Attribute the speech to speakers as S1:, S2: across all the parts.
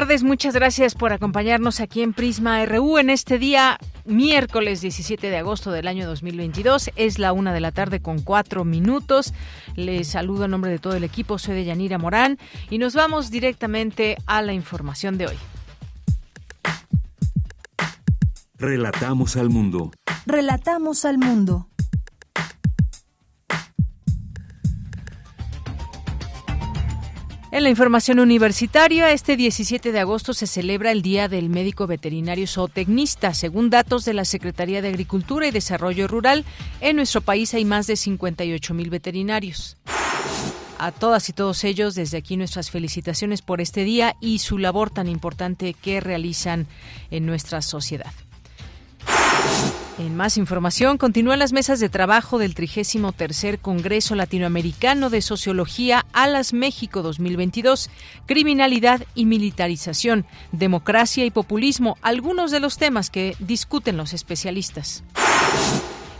S1: Tardes, muchas gracias por acompañarnos aquí en Prisma RU en este día miércoles 17 de agosto del año 2022. Es la una de la tarde con cuatro minutos. Les saludo en nombre de todo el equipo, soy de Yanira Morán y nos vamos directamente a la información de hoy.
S2: Relatamos al mundo.
S3: Relatamos al mundo.
S1: En la información universitaria, este 17 de agosto se celebra el Día del Médico Veterinario Zootecnista. Según datos de la Secretaría de Agricultura y Desarrollo Rural, en nuestro país hay más de 58 mil veterinarios. A todas y todos ellos, desde aquí nuestras felicitaciones por este día y su labor tan importante que realizan en nuestra sociedad. En más información, continúan las mesas de trabajo del 33 Congreso Latinoamericano de Sociología Alas México 2022, Criminalidad y Militarización, Democracia y Populismo, algunos de los temas que discuten los especialistas.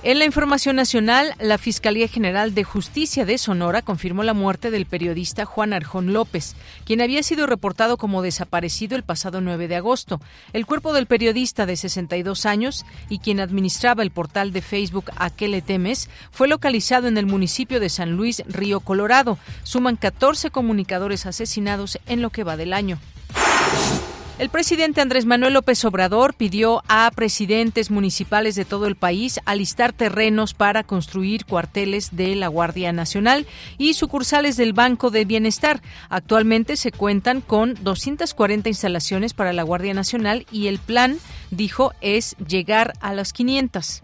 S1: En la información nacional, la Fiscalía General de Justicia de Sonora confirmó la muerte del periodista Juan Arjón López, quien había sido reportado como desaparecido el pasado 9 de agosto. El cuerpo del periodista de 62 años y quien administraba el portal de Facebook A qué le temes fue localizado en el municipio de San Luis, Río Colorado. Suman 14 comunicadores asesinados en lo que va del año. El presidente Andrés Manuel López Obrador pidió a presidentes municipales de todo el país alistar terrenos para construir cuarteles de la Guardia Nacional y sucursales del Banco de Bienestar. Actualmente se cuentan con 240 instalaciones para la Guardia Nacional y el plan, dijo, es llegar a las 500.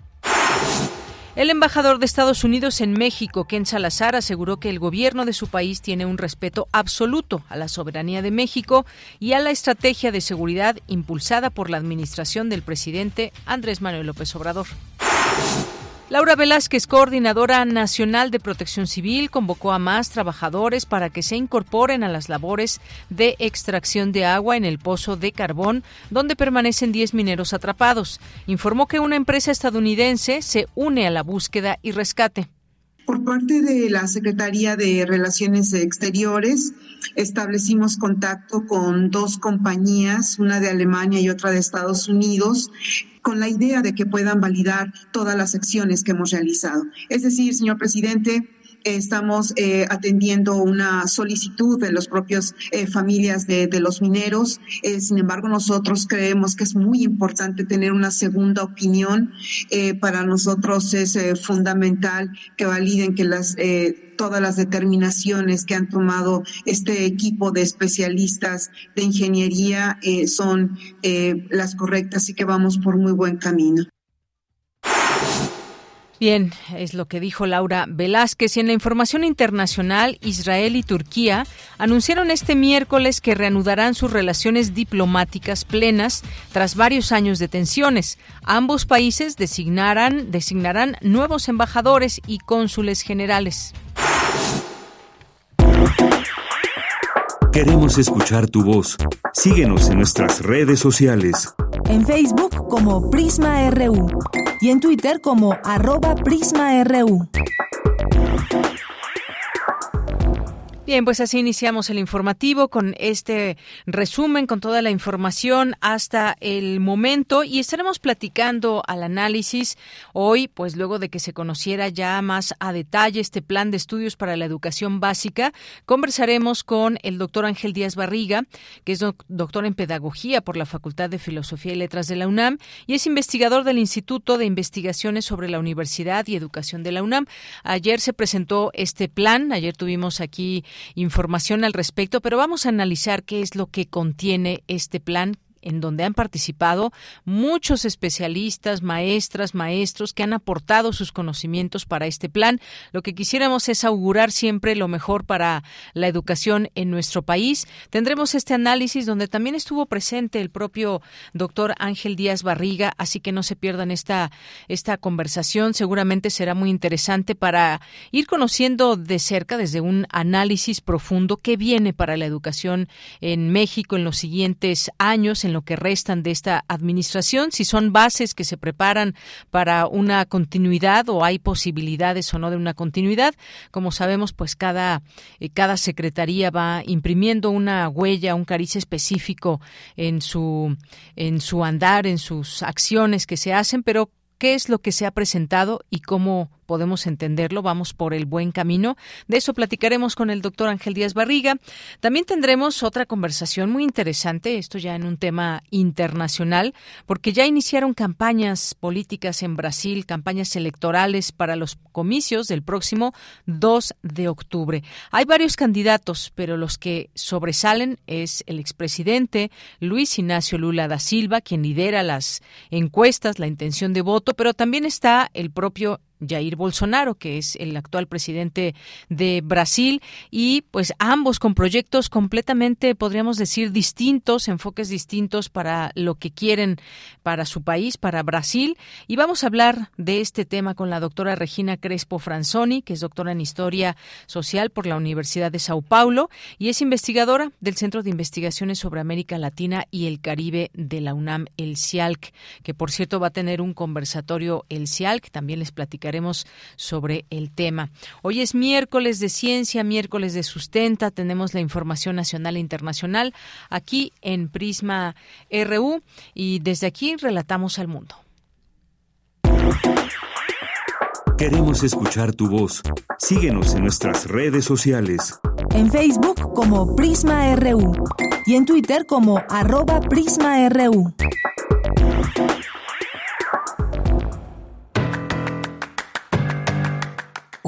S1: El embajador de Estados Unidos en México, Ken Salazar, aseguró que el gobierno de su país tiene un respeto absoluto a la soberanía de México y a la estrategia de seguridad impulsada por la administración del presidente Andrés Manuel López Obrador. Laura Velázquez, coordinadora nacional de protección civil, convocó a más trabajadores para que se incorporen a las labores de extracción de agua en el pozo de carbón, donde permanecen 10 mineros atrapados. Informó que una empresa estadounidense se une a la búsqueda y rescate.
S4: Por parte de la Secretaría de Relaciones Exteriores, establecimos contacto con dos compañías, una de Alemania y otra de Estados Unidos, con la idea de que puedan validar todas las acciones que hemos realizado. Es decir, señor presidente, estamos eh, atendiendo una solicitud de los propios eh, familias de, los mineros. Eh, sin embargo, nosotros creemos que es muy importante tener una segunda opinión. Para nosotros es fundamental que validen que las todas las determinaciones que han tomado este equipo de especialistas de ingeniería son las correctas y que vamos por muy buen camino.
S1: Bien, es lo que dijo Laura Velázquez. Y en la información internacional, Israel y Turquía anunciaron este miércoles que reanudarán sus relaciones diplomáticas plenas tras varios años de tensiones. Ambos países designarán, designarán nuevos embajadores y cónsules generales.
S2: Queremos escuchar tu voz. Síguenos en nuestras redes sociales.
S3: En Facebook como Prisma RU y en Twitter como arroba PrismaRU.
S1: Bien, pues así iniciamos el informativo con este resumen, con toda la información hasta el momento y estaremos platicando al análisis hoy, pues luego de que se conociera ya más a detalle este plan de estudios para la educación básica, conversaremos con el doctor Ángel Díaz Barriga, que es doctor en pedagogía por la Facultad de Filosofía y Letras de la UNAM y es investigador del Instituto de Investigaciones sobre la Universidad y Educación de la UNAM. Ayer se presentó este plan, ayer tuvimos aquí información al respecto, pero vamos a analizar qué es lo que contiene este plan en donde han participado muchos especialistas, maestras, maestros que han aportado sus conocimientos para este plan. Lo que quisiéramos es augurar siempre lo mejor para la educación en nuestro país. Tendremos este análisis donde también estuvo presente el propio doctor Ángel Díaz Barriga, así que no se pierdan esta, esta conversación. Seguramente será muy interesante para ir conociendo de cerca, desde un análisis profundo, qué viene para la educación en México en los siguientes años, lo que restan de esta administración, si son bases que se preparan para una continuidad o hay posibilidades o no de una continuidad. Como sabemos, pues cada, eh, cada secretaría va imprimiendo una huella, un cariz específico en su, en su andar, en sus acciones que se hacen, pero qué es lo que se ha presentado y cómo podemos entenderlo, vamos por el buen camino. De eso platicaremos con el doctor Ángel Díaz Barriga. También tendremos otra conversación muy interesante, esto ya en un tema internacional, porque ya iniciaron campañas políticas en Brasil, campañas electorales para los comicios del próximo 2 de octubre. Hay varios candidatos, pero los que sobresalen es el expresidente Luis Ignacio Lula da Silva, quien lidera las encuestas, la intención de voto, pero también está el propio Jair Bolsonaro, que es el actual presidente de Brasil, y pues ambos con proyectos completamente, podríamos decir, distintos, enfoques distintos para lo que quieren para su país, para Brasil. Y vamos a hablar de este tema con la doctora Regina Crespo Franzoni, que es doctora en Historia Social por la Universidad de Sao Paulo y es investigadora del Centro de Investigaciones sobre América Latina y el Caribe de la UNAM, el CIALC, que por cierto va a tener un conversatorio el CIALC, también les platicaré sobre el tema. Hoy es miércoles de ciencia, miércoles de sustenta, tenemos la información nacional e internacional aquí en Prisma RU y desde aquí relatamos al mundo.
S2: Queremos escuchar tu voz. Síguenos en nuestras redes sociales.
S3: En Facebook como Prisma RU y en Twitter como arroba PrismaRU.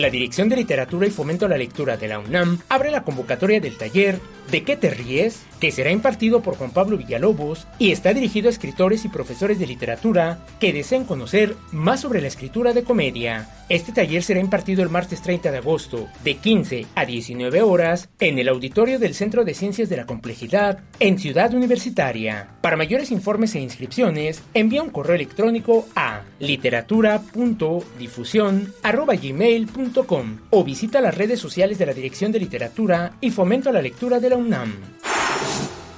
S5: La Dirección de Literatura y Fomento a la Lectura de la UNAM abre la convocatoria del taller ¿De qué te ríes? que será impartido por Juan Pablo Villalobos y está dirigido a escritores y profesores de literatura que deseen conocer más sobre la escritura de comedia. Este taller será impartido el martes 30 de agosto de 15 a 19 horas en el auditorio del Centro de Ciencias de la Complejidad en Ciudad Universitaria. Para mayores informes e inscripciones, envía un correo electrónico a literatura.difusión.gmail.com o visita las redes sociales de la Dirección de Literatura y Fomento a la Lectura de la UNAM.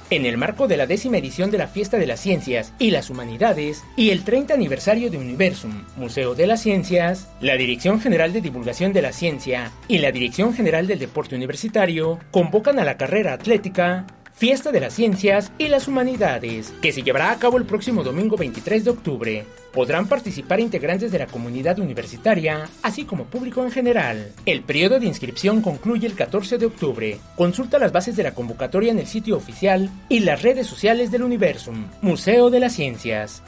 S5: En el marco de la décima edición de la Fiesta de las Ciencias y las Humanidades y el 30 aniversario de Universum, Museo de las Ciencias, la Dirección General de Divulgación de la Ciencia y la Dirección General del Deporte Universitario convocan a la carrera atlética Fiesta de las Ciencias y las Humanidades, que se llevará a cabo el próximo domingo 23 de octubre. Podrán participar integrantes de la comunidad universitaria, así como público en general. El periodo de inscripción concluye el 14 de octubre. Consulta las bases de la convocatoria en el sitio oficial y las redes sociales del Universum, Museo de las Ciencias.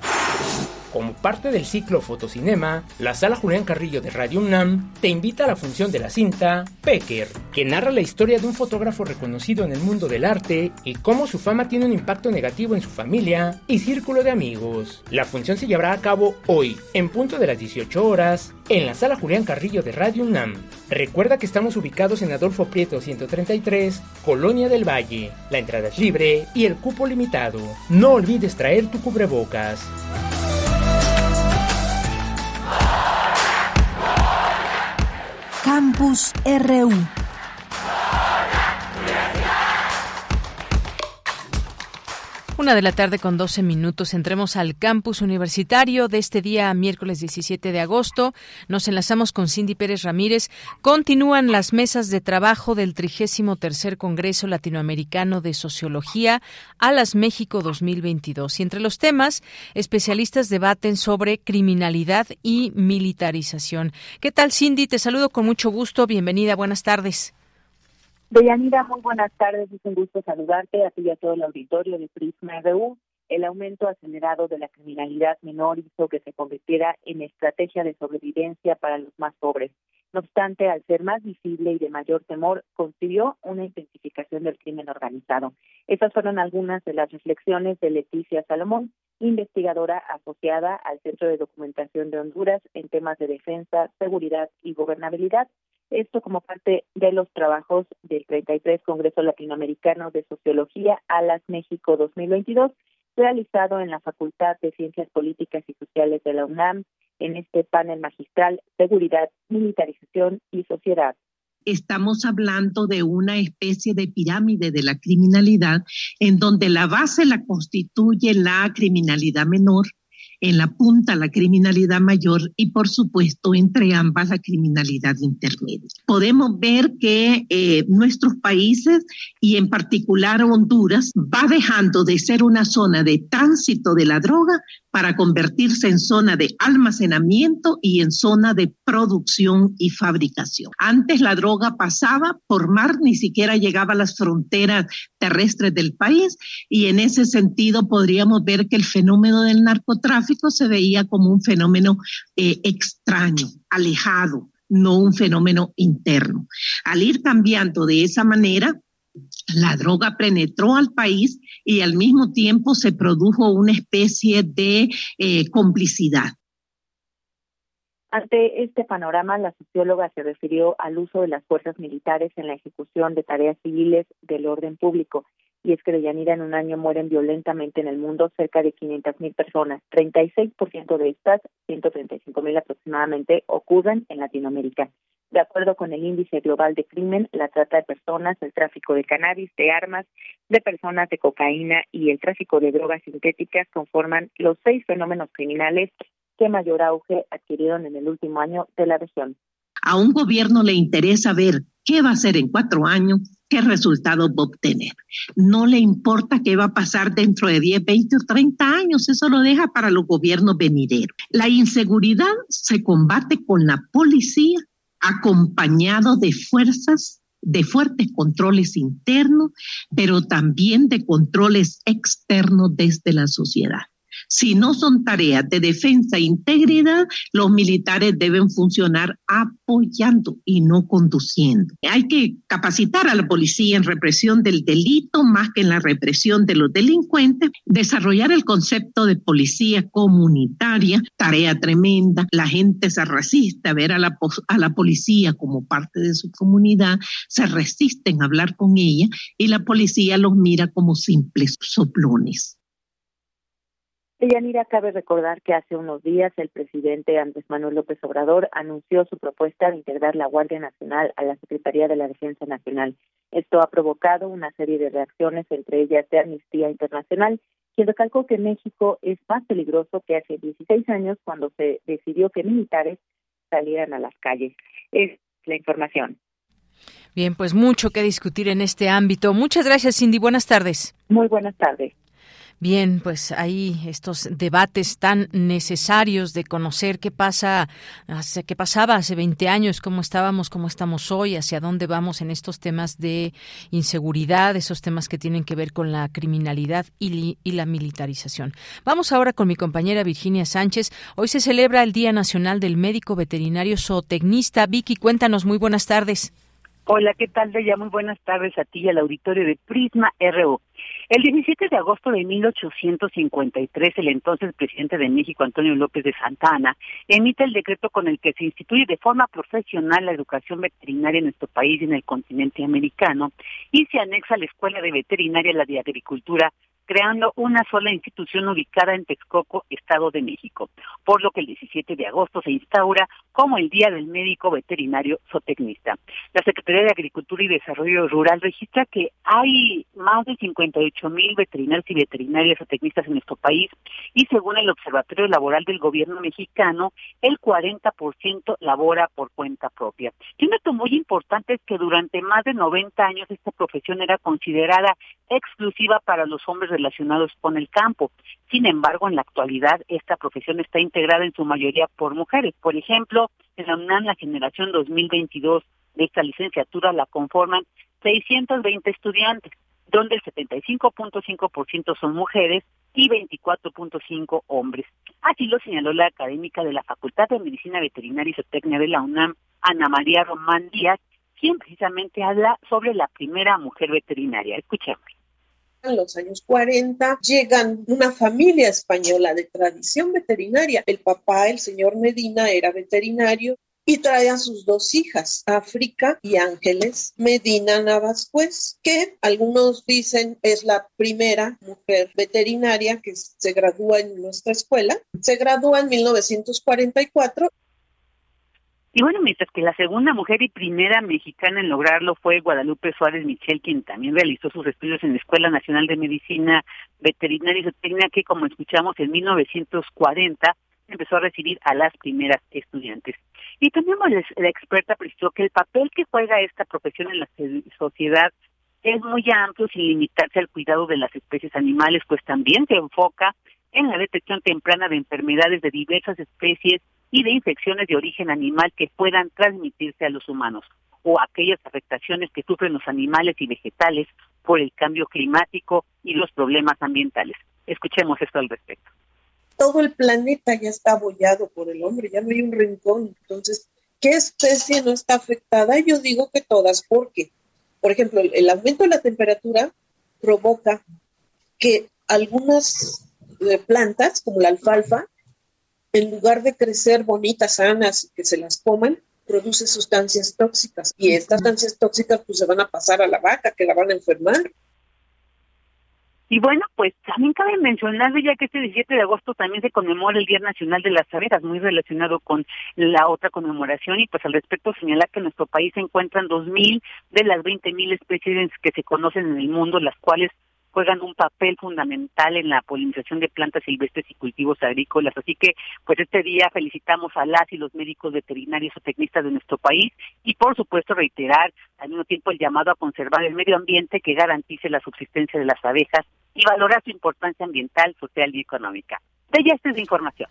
S5: Como parte del ciclo Fotocinema, la sala Julián Carrillo de Radio UNAM te invita a la función de la cinta Pecker, que narra la historia de un fotógrafo reconocido en el mundo del arte y cómo su fama tiene un impacto negativo en su familia y círculo de amigos. La función se llevará a cabo hoy, en punto de las 18 horas, en la sala Julián Carrillo de Radio UNAM. Recuerda que estamos ubicados en Adolfo Prieto 133, Colonia del Valle. La entrada es libre y el cupo limitado. No olvides traer tu cubrebocas.
S3: Campus RU.
S1: Una de la tarde con 12 minutos. Entremos al campus universitario de este día, miércoles 17 de agosto. Nos enlazamos con Cindy Pérez Ramírez. Continúan las mesas de trabajo del 33 Congreso Latinoamericano de Sociología a las México 2022. Y entre los temas, especialistas debaten sobre criminalidad y militarización. ¿Qué tal, Cindy? Te saludo con mucho gusto. Bienvenida. Buenas tardes.
S6: Deyanira, muy buenas tardes. Es un gusto saludarte a ti y a todo el auditorio de Prisma RU. El aumento acelerado de la criminalidad menor hizo que se convirtiera en estrategia de sobrevivencia para los más pobres. No obstante, al ser más visible y de mayor temor, consiguió una intensificación del crimen organizado. Esas fueron algunas de las reflexiones de Leticia Salomón, investigadora asociada al Centro de Documentación de Honduras en temas de defensa, seguridad y gobernabilidad esto como parte de los trabajos del 33 Congreso Latinoamericano de Sociología ALAS México 2022, realizado en la Facultad de Ciencias Políticas y Sociales de la UNAM en este panel magistral Seguridad, Militarización y Sociedad.
S7: Estamos hablando de una especie de pirámide de la criminalidad en donde la base la constituye la criminalidad menor, en la punta la criminalidad mayor y por supuesto entre ambas la criminalidad intermedia. Podemos ver que eh, nuestros países y en particular Honduras va dejando de ser una zona de tránsito de la droga para convertirse en zona de almacenamiento y en zona de producción y fabricación. Antes la droga pasaba por mar, ni siquiera llegaba a las fronteras terrestres del país y en ese sentido podríamos ver que el fenómeno del narcotráfico se veía como un fenómeno eh, extraño, alejado, no un fenómeno interno. Al ir cambiando de esa manera, la droga penetró al país y al mismo tiempo se produjo una especie de eh, complicidad.
S6: Ante este panorama, la socióloga se refirió al uso de las fuerzas militares en la ejecución de tareas civiles del orden público. Y es que de Yanira en un año mueren violentamente en el mundo cerca de 500 mil personas. 36% de estas, 135 mil aproximadamente, ocurren en Latinoamérica. De acuerdo con el índice global de crimen, la trata de personas, el tráfico de cannabis, de armas, de personas, de cocaína y el tráfico de drogas sintéticas conforman los seis fenómenos criminales que mayor auge adquirieron en el último año de la región.
S7: A un gobierno le interesa ver qué va a hacer en cuatro años, qué resultados va a obtener. No le importa qué va a pasar dentro de 10, 20 o 30 años, eso lo deja para los gobiernos venideros. La inseguridad se combate con la policía acompañado de fuerzas de fuertes controles internos, pero también de controles externos desde la sociedad. Si no son tareas de defensa e integridad, los militares deben funcionar apoyando y no conduciendo. Hay que capacitar a la policía en represión del delito más que en la represión de los delincuentes, desarrollar el concepto de policía comunitaria, tarea tremenda. La gente se resiste a ver a la, policía como parte de su comunidad, se resisten a hablar con ella y la policía los mira como simples soplones.
S6: Deyanira, cabe recordar que hace unos días el presidente Andrés Manuel López Obrador anunció su propuesta de integrar la Guardia Nacional a la Secretaría de la Defensa Nacional. Esto ha provocado una serie de reacciones, entre ellas de Amnistía Internacional, quien recalcó que México es más peligroso que hace 16 años cuando se decidió que militares salieran a las calles. Es la información.
S1: Bien, pues mucho que discutir en este ámbito. Muchas gracias, Cindy. Buenas tardes.
S6: Muy buenas tardes.
S1: Bien, pues hay estos debates tan necesarios de conocer qué pasa, qué pasaba hace 20 años, cómo estábamos, cómo estamos hoy, hacia dónde vamos en estos temas de inseguridad, esos temas que tienen que ver con la criminalidad y, y la militarización. Vamos ahora con mi compañera Virginia Sánchez. Hoy se celebra el Día Nacional del Médico Veterinario Zootecnista. Vicky, cuéntanos, muy buenas tardes.
S8: Hola, ¿qué tal, Bella? Muy buenas tardes a ti y al auditorio de Prisma RU. El 17 de agosto de 1853, el entonces presidente de México, Antonio López de Santa Ana, emite el decreto con el que se instituye de forma profesional la educación veterinaria en nuestro país y en el continente americano y se anexa a la Escuela de Veterinaria la de Agricultura creando una sola institución ubicada en Texcoco, Estado de México, por lo que el 17 de agosto se instaura como el Día del Médico Veterinario Zootecnista. La Secretaría de Agricultura y Desarrollo Rural registra que hay más de 58 mil veterinarios y veterinarias zootecnistas en nuestro país y según el Observatorio Laboral del Gobierno mexicano, el 40% labora por cuenta propia. Y un dato muy importante es que durante más de 90 años esta profesión era considerada exclusiva para los hombres relacionados con el campo. Sin embargo, en la actualidad esta profesión está integrada en su mayoría por mujeres. Por ejemplo, en la UNAM la generación 2022 de esta licenciatura la conforman 620 estudiantes, donde el 75.5% son mujeres y 24.5 hombres. Así lo señaló la académica de la Facultad de Medicina Veterinaria y Zootecnia de la UNAM, Ana María Román Díaz, quien precisamente habla sobre la primera mujer veterinaria. Escuchemos
S9: en los años 40 llegan una familia española de tradición veterinaria. El papá, el señor Medina, era veterinario y trae a sus dos hijas, África y Ángeles Medina Navascuez, que algunos dicen es la primera mujer veterinaria que se gradúa en nuestra escuela. Se gradúa en 1944
S8: y bueno, mientras que la segunda mujer y primera mexicana en lograrlo fue Guadalupe Suárez Michel, quien también realizó sus estudios en la Escuela Nacional de Medicina Veterinaria y Zootecnia, que como escuchamos en 1940 empezó a recibir a las primeras estudiantes. Y también la experta precisó que el papel que juega esta profesión en la sociedad es muy amplio sin limitarse al cuidado de las especies animales, pues también se enfoca en la detección temprana de enfermedades de diversas especies y de infecciones de origen animal que puedan transmitirse a los humanos o aquellas afectaciones que sufren los animales y vegetales por el cambio climático y los problemas ambientales. Escuchemos esto al respecto.
S9: Todo el planeta ya está abollado por el hombre, ya no hay un rincón. Entonces, ¿qué especie no está afectada? Yo digo que todas, porque, por ejemplo, el aumento de la temperatura provoca que algunas eh, plantas, como la alfalfa, en lugar de crecer bonitas, sanas y que se las coman, produce sustancias tóxicas. Y estas sustancias tóxicas pues se van a pasar a la vaca, que la van a enfermar.
S8: Y bueno, pues también cabe mencionar ya que este 17 de agosto también se conmemora el Día Nacional de las Abejas, muy relacionado con la otra conmemoración y pues al respecto señalar que en nuestro país se encuentran 2.000 de las 20.000 especies que se conocen en el mundo, las cuales juegan un papel fundamental en la polinización de plantas silvestres y cultivos agrícolas. Así que, pues este día felicitamos a las y los médicos veterinarios o tecnistas de nuestro país y, por supuesto, reiterar al mismo tiempo el llamado a conservar el medio ambiente que garantice la subsistencia de las abejas y valorar su importancia ambiental, social y económica. De ya esta es la información.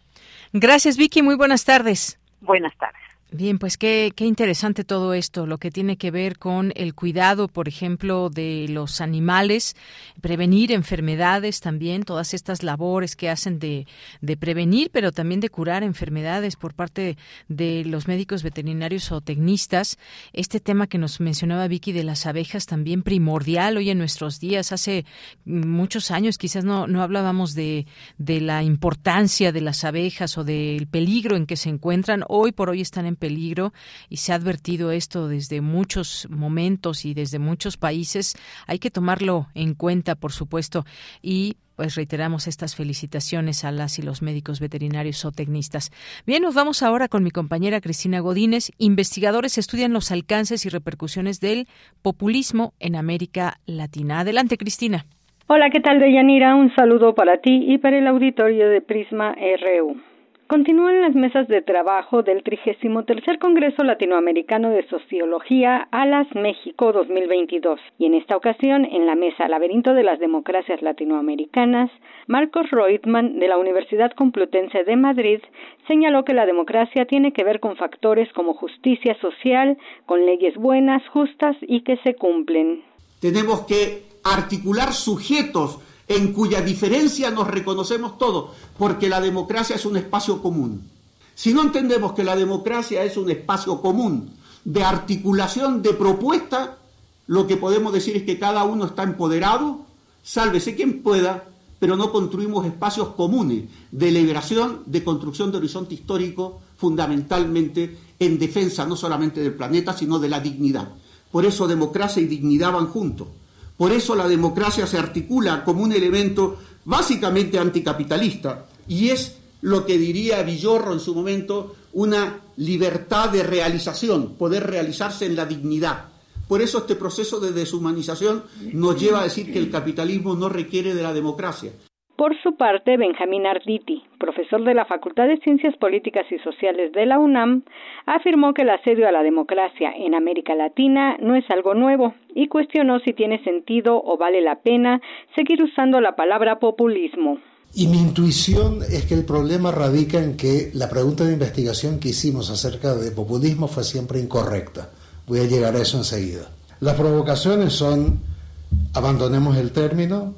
S1: Gracias, Vicky. Muy buenas tardes.
S8: Buenas tardes.
S1: Bien, pues qué, qué interesante todo esto, lo que tiene que ver con el cuidado, por ejemplo, de los animales, prevenir enfermedades también, todas estas labores que hacen de, de prevenir, pero también de curar enfermedades por parte de los médicos veterinarios o tecnistas. Este tema que nos mencionaba Vicky de las abejas también primordial hoy en nuestros días. Hace muchos años quizás no, no hablábamos de, de la importancia de las abejas o del peligro en que se encuentran. Hoy por hoy están en peligro y se ha advertido esto desde muchos momentos y desde muchos países. Hay que tomarlo en cuenta, por supuesto, y pues reiteramos estas felicitaciones a las y los médicos veterinarios o tecnistas. Bien, nos vamos ahora con mi compañera Cristina Godínez. Investigadores estudian los alcances y repercusiones del populismo en América Latina. Adelante, Cristina.
S10: Hola, ¿qué tal, Deyanira? Un saludo para ti y para el auditorio de Prisma RU. Continúan las mesas de trabajo del 33 Congreso Latinoamericano de Sociología ALAS México 2022 y en esta ocasión en la mesa Laberinto de las Democracias Latinoamericanas, Marcos Reutemann de la Universidad Complutense de Madrid señaló que la democracia tiene que ver con factores como justicia social, con leyes buenas, justas y que se cumplen.
S11: Tenemos que articular sujetos en cuya diferencia nos reconocemos todos, porque la democracia es un espacio común. Si no entendemos que la democracia es un espacio común de articulación de propuesta, lo que podemos decir es que cada uno está empoderado, sálvese quien pueda, pero no construimos espacios comunes de liberación, de construcción de horizonte histórico, fundamentalmente en defensa no solamente del planeta, sino de la dignidad. Por eso democracia y dignidad van juntos Por eso la democracia se articula como un elemento básicamente anticapitalista y es lo que diría Villorro en su momento, una libertad de realización, poder realizarse en la dignidad. Por eso este proceso de deshumanización nos lleva a decir que el capitalismo no requiere de la democracia.
S10: Por su parte, Benjamín Arditi, profesor de la Facultad de Ciencias Políticas y Sociales de la UNAM, afirmó que el asedio a la democracia en América Latina no es algo nuevo y cuestionó si tiene sentido o vale la pena seguir usando la palabra populismo.
S12: Y mi intuición es que el problema radica en que la pregunta de investigación que hicimos acerca de populismo fue siempre incorrecta. Voy a llegar a eso enseguida. Las provocaciones son abandonemos el término,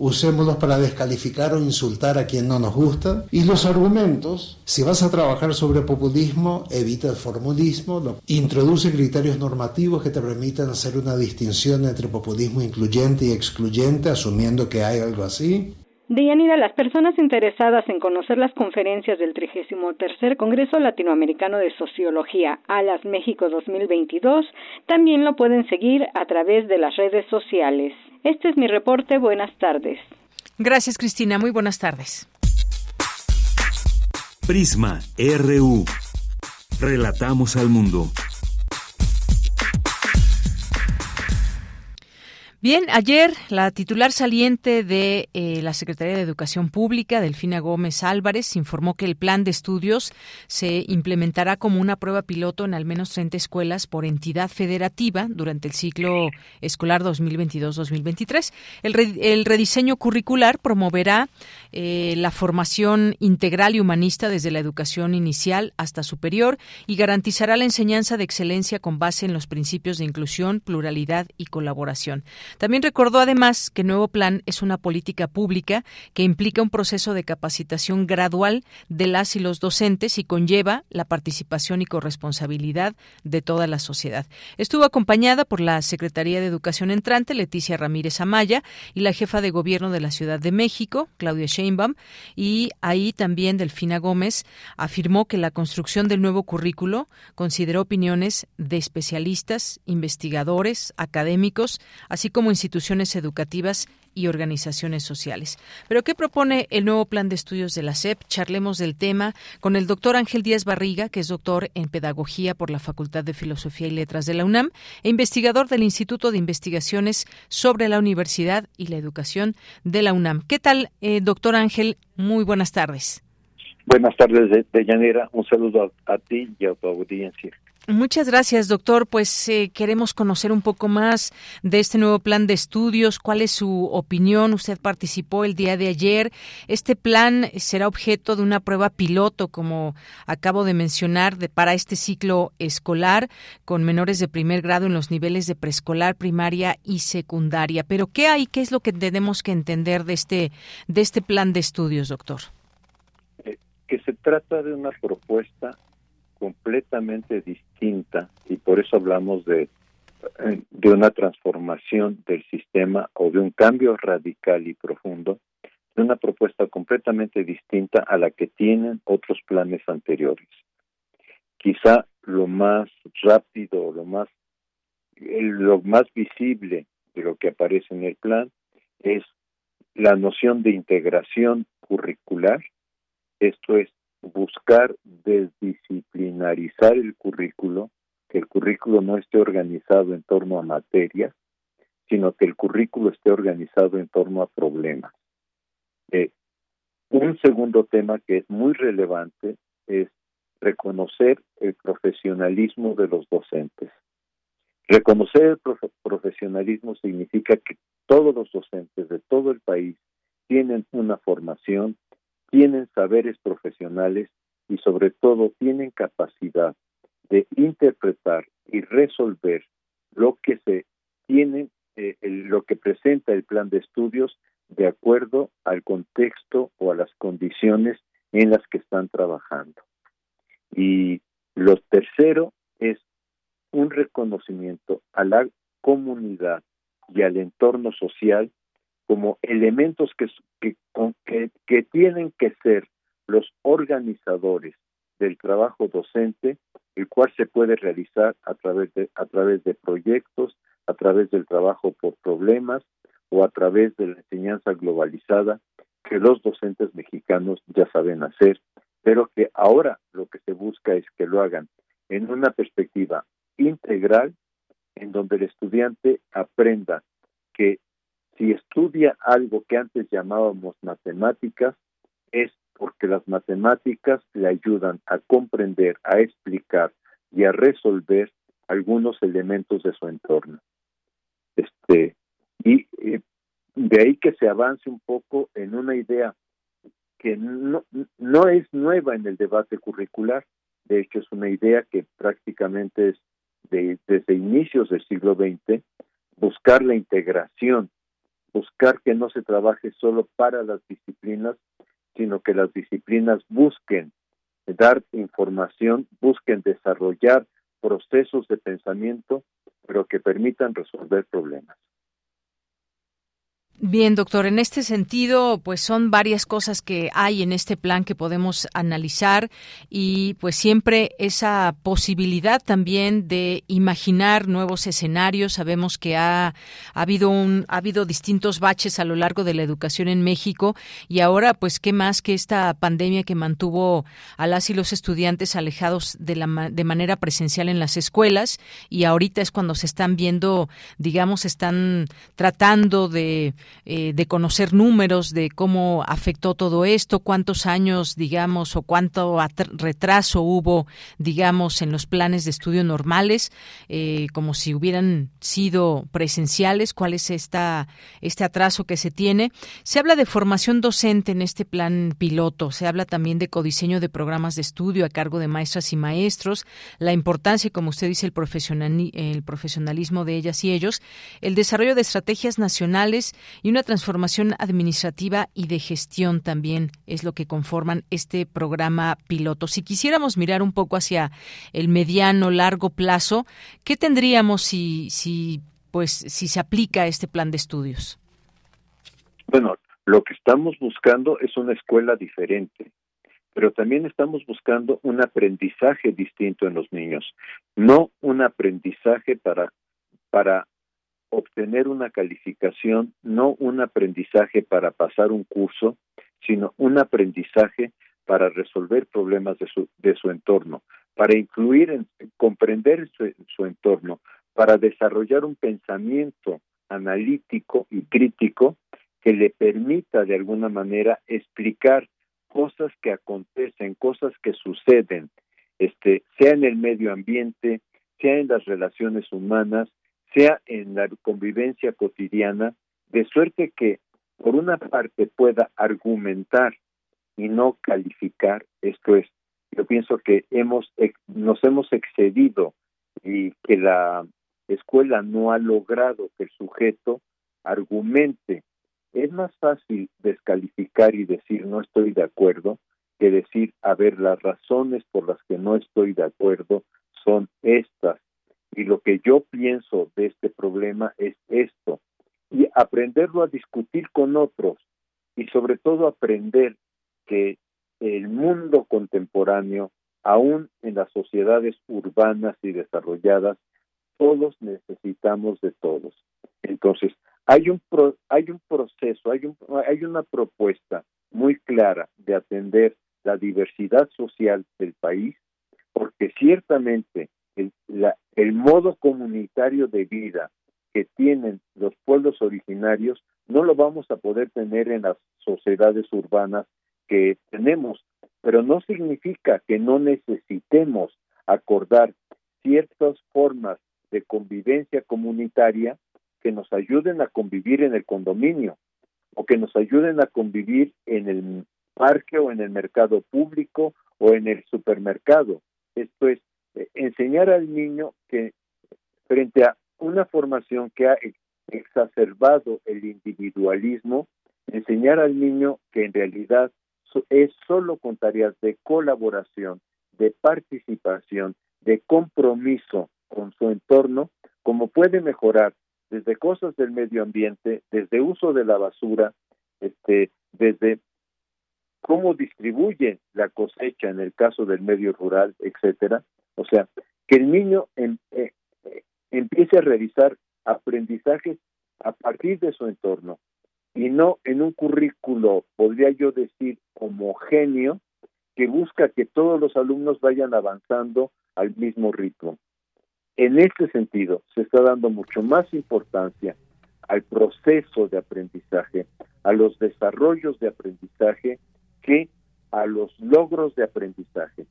S12: usémoslos para descalificar o insultar a quien no nos gusta. Y los argumentos, si vas a trabajar sobre populismo, evita el formulismo, introduce criterios normativos que te permitan hacer una distinción entre populismo incluyente y excluyente, asumiendo que hay algo así.
S10: Deyanira, las personas interesadas en conocer las conferencias del 33 Congreso Latinoamericano de Sociología ALAS México 2022 también lo pueden seguir a través de las redes sociales. Este es mi reporte. Buenas tardes.
S1: Gracias, Cristina. Muy buenas tardes.
S2: Prisma RU. Relatamos al mundo.
S1: Bien, ayer la titular saliente de eh, la Secretaría de Educación Pública, Delfina Gómez Álvarez, informó que el plan de estudios se implementará como una prueba piloto en al menos 30 escuelas por entidad federativa durante el ciclo escolar 2022-2023. El, el, rediseño curricular promoverá eh, la formación integral y humanista desde la educación inicial hasta superior y garantizará la enseñanza de excelencia con base en los principios de inclusión, pluralidad y colaboración. También recordó además que el nuevo plan es una política pública que implica un proceso de capacitación gradual de las y los docentes y conlleva la participación y corresponsabilidad de toda la sociedad. Estuvo acompañada por la Secretaría de Educación entrante, Leticia Ramírez Amaya, y la jefa de gobierno de la Ciudad de México, Claudia Sheinbaum, y ahí también Delfina Gómez afirmó que la construcción del nuevo currículo consideró opiniones de especialistas, investigadores, académicos, así como como instituciones educativas y organizaciones sociales. Pero ¿qué propone el nuevo plan de estudios de la SEP? Charlemos del tema con el doctor Ángel Díaz Barriga, que es doctor en Pedagogía por la Facultad de Filosofía y Letras de la UNAM e investigador del Instituto de Investigaciones sobre la Universidad y la Educación de la UNAM. ¿Qué tal, eh, doctor Ángel? Muy buenas tardes.
S13: Buenas tardes, Deyanira. Un saludo a ti y a tu audiencia.
S1: Muchas gracias, doctor. Pues eh, queremos conocer un poco más de este nuevo plan de estudios. ¿Cuál es su opinión? Usted participó el día de ayer. Este plan será objeto de una prueba piloto, como acabo de mencionar, de, para este ciclo escolar con menores de primer grado en los niveles de preescolar, primaria y secundaria. Pero ¿qué hay? ¿Qué es lo que tenemos que entender de este de este plan de estudios, doctor?
S13: Eh, que se trata de una propuesta completamente distinta y por eso hablamos de, de una transformación del sistema o de un cambio radical y profundo, de una propuesta completamente distinta a la que tienen otros planes anteriores. Quizá lo más rápido, lo más, lo más visible de lo que aparece en el plan es la noción de integración curricular, esto es buscar desdisciplinarizar el currículo, que el currículo no esté organizado en torno a materias, sino que el currículo esté organizado en torno a problemas. Eh, un segundo tema que es muy relevante es reconocer el profesionalismo de los docentes. Reconocer el profesionalismo significa que todos los docentes de todo el país tienen una formación tienen saberes profesionales y sobre todo tienen capacidad de interpretar y resolver lo que se tiene, eh, lo que presenta el plan de estudios de acuerdo al contexto o a las condiciones en las que están trabajando. Y lo tercero es un reconocimiento a la comunidad y al entorno social como elementos que, que, que, tienen que ser los organizadores del trabajo docente, el cual se puede realizar a través de, a través de proyectos, a través del trabajo por problemas o a través de la enseñanza globalizada que los docentes mexicanos ya saben hacer, pero que ahora lo que se busca es que lo hagan en una perspectiva integral en donde el estudiante aprenda que si estudia algo que antes llamábamos matemáticas, es porque las matemáticas le ayudan a comprender, a explicar y a resolver algunos elementos de su entorno. Este, y eh, de ahí que se avance un poco en una idea que no, no es nueva en el debate curricular, de hecho es una idea que prácticamente es de, desde inicios del siglo XX, buscar la integración, buscar que no se trabaje solo para las disciplinas, sino que las disciplinas busquen dar información, busquen desarrollar procesos de pensamiento, pero que permitan resolver problemas.
S1: Bien, doctor, en este sentido, pues son varias cosas que hay en este plan que podemos analizar y pues siempre esa posibilidad también de imaginar nuevos escenarios. Sabemos que ha, ha habido un ha habido distintos baches a lo largo de la educación en México y ahora pues qué más que esta pandemia que mantuvo a las y los estudiantes alejados de la de manera presencial en las escuelas y ahorita es cuando se están viendo, digamos, están tratando de eh, de conocer números de cómo afectó todo esto, cuántos años, digamos, o cuánto retraso hubo, digamos, en los planes de estudio normales, eh, como si hubieran sido presenciales, cuál es esta, este atraso que se tiene. Se habla de formación docente en este plan piloto, se habla también de codiseño de programas de estudio a cargo de maestras y maestros, la importancia, como usted dice, el, el profesionalismo de ellas y ellos, el desarrollo de estrategias nacionales y una transformación administrativa y de gestión también es lo que conforman este programa piloto. Si quisiéramos mirar un poco hacia el mediano, largo plazo, ¿qué tendríamos si, si, pues, si se aplica este plan de estudios?
S13: Bueno, lo que estamos buscando es una escuela diferente, pero también estamos buscando un aprendizaje distinto en los niños, no un aprendizaje para para obtener una calificación, no un aprendizaje para pasar un curso, sino un aprendizaje para resolver problemas de su, de su entorno, para incluir, en, comprender su, su entorno, para desarrollar un pensamiento analítico y crítico que le permita de alguna manera explicar cosas que acontecen, cosas que suceden, este, sea en el medio ambiente, sea en las relaciones humanas, sea en la convivencia cotidiana, de suerte que por una parte pueda argumentar y no calificar, esto es, yo pienso que hemos nos hemos excedido y que la escuela no ha logrado que el sujeto argumente. Es más fácil descalificar y decir no estoy de acuerdo que decir, a ver, las razones por las que no estoy de acuerdo son estas y lo que yo pienso de este problema es esto. Y aprenderlo a discutir con otros y sobre todo aprender que el mundo contemporáneo, aún en las sociedades urbanas y desarrolladas, todos necesitamos de todos. Entonces, hay un, hay un proceso, hay, un, hay una propuesta muy clara de atender la diversidad social del país, porque ciertamente el, el modo comunitario de vida que tienen los pueblos originarios no lo vamos a poder tener en las sociedades urbanas que tenemos, pero no significa que no necesitemos acordar ciertas formas de convivencia comunitaria que nos ayuden a convivir en el condominio o que nos ayuden a convivir en el parque o en el mercado público o en el supermercado. Esto es, eh, enseñar al niño que frente a una formación que ha exacerbado el individualismo, enseñar al niño que en realidad es solo con tareas de colaboración, de participación, de compromiso con su entorno, como puede mejorar desde cosas del medio ambiente, desde uso de la basura, este, desde cómo distribuye la cosecha en el caso del medio rural, etcétera, o sea, que el niño em, eh, empiece a realizar aprendizajes a partir de su entorno y no en un currículo, podría yo decir, homogéneo, que busca que todos los alumnos vayan avanzando al mismo ritmo. En este sentido, se está dando mucho más importancia al proceso de aprendizaje, a los desarrollos de aprendizaje, que a los logros de aprendizaje,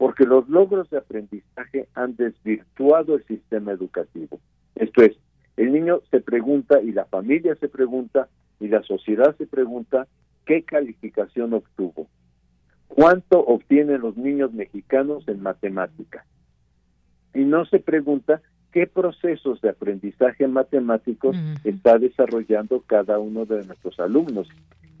S13: porque los logros de aprendizaje han desvirtuado el sistema educativo. Esto es, el niño se pregunta y la familia se pregunta y la sociedad se pregunta qué calificación obtuvo, cuánto obtienen los niños mexicanos en matemática. Y no se pregunta qué procesos de aprendizaje matemáticos está desarrollando cada uno de nuestros alumnos.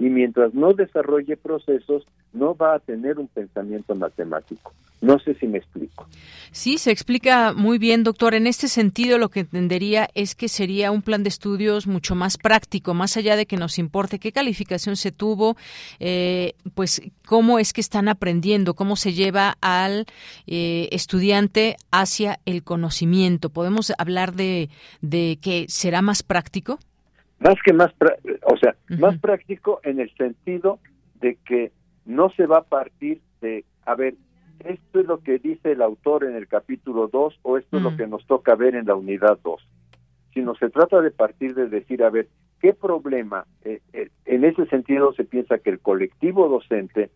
S13: Y mientras no desarrolle procesos, no va a tener un pensamiento matemático. No sé si me explico.
S1: Sí, se explica muy bien, doctor. En este sentido, lo que entendería es que sería un plan de estudios mucho más práctico, más allá de que nos importe qué calificación se tuvo, eh, pues cómo es que están aprendiendo, cómo se lleva al eh, estudiante hacia el conocimiento. ¿Podemos hablar de, de que será más práctico?
S13: Más que más, o sea, más práctico en el sentido de que no se va a partir de, a ver, esto es lo que dice el autor en el capítulo 2 o esto es lo que nos toca ver en la unidad 2, sino se trata de partir de decir, a ver, ¿qué problema? Eh, eh, en ese sentido se piensa que el colectivo docente,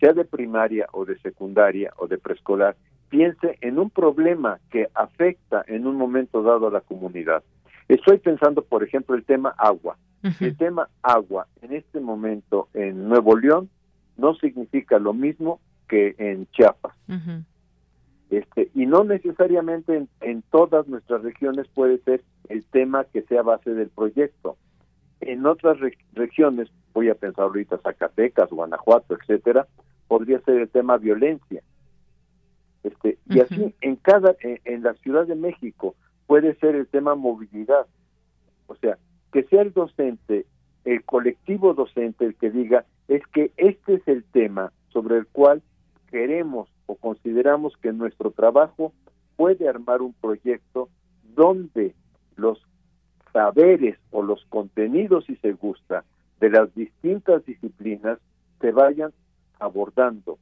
S13: sea de primaria o de secundaria o de preescolar, piense en un problema que afecta en un momento dado a la comunidad. Estoy pensando, por ejemplo, el tema agua. El tema agua en este momento en Nuevo León no significa lo mismo que en Chiapas. este, y no necesariamente en, todas nuestras regiones puede ser el tema que sea base del proyecto. En otras regiones, voy a pensar ahorita Zacatecas, Guanajuato, etcétera, podría ser el tema violencia. Este, y así en cada en, la Ciudad de México puede ser el tema movilidad. O sea, que sea el docente, el colectivo docente el que diga es que este es el tema sobre el cual queremos o consideramos que nuestro trabajo puede armar un proyecto donde los saberes o los contenidos, si se gusta, de las distintas disciplinas se vayan abordando.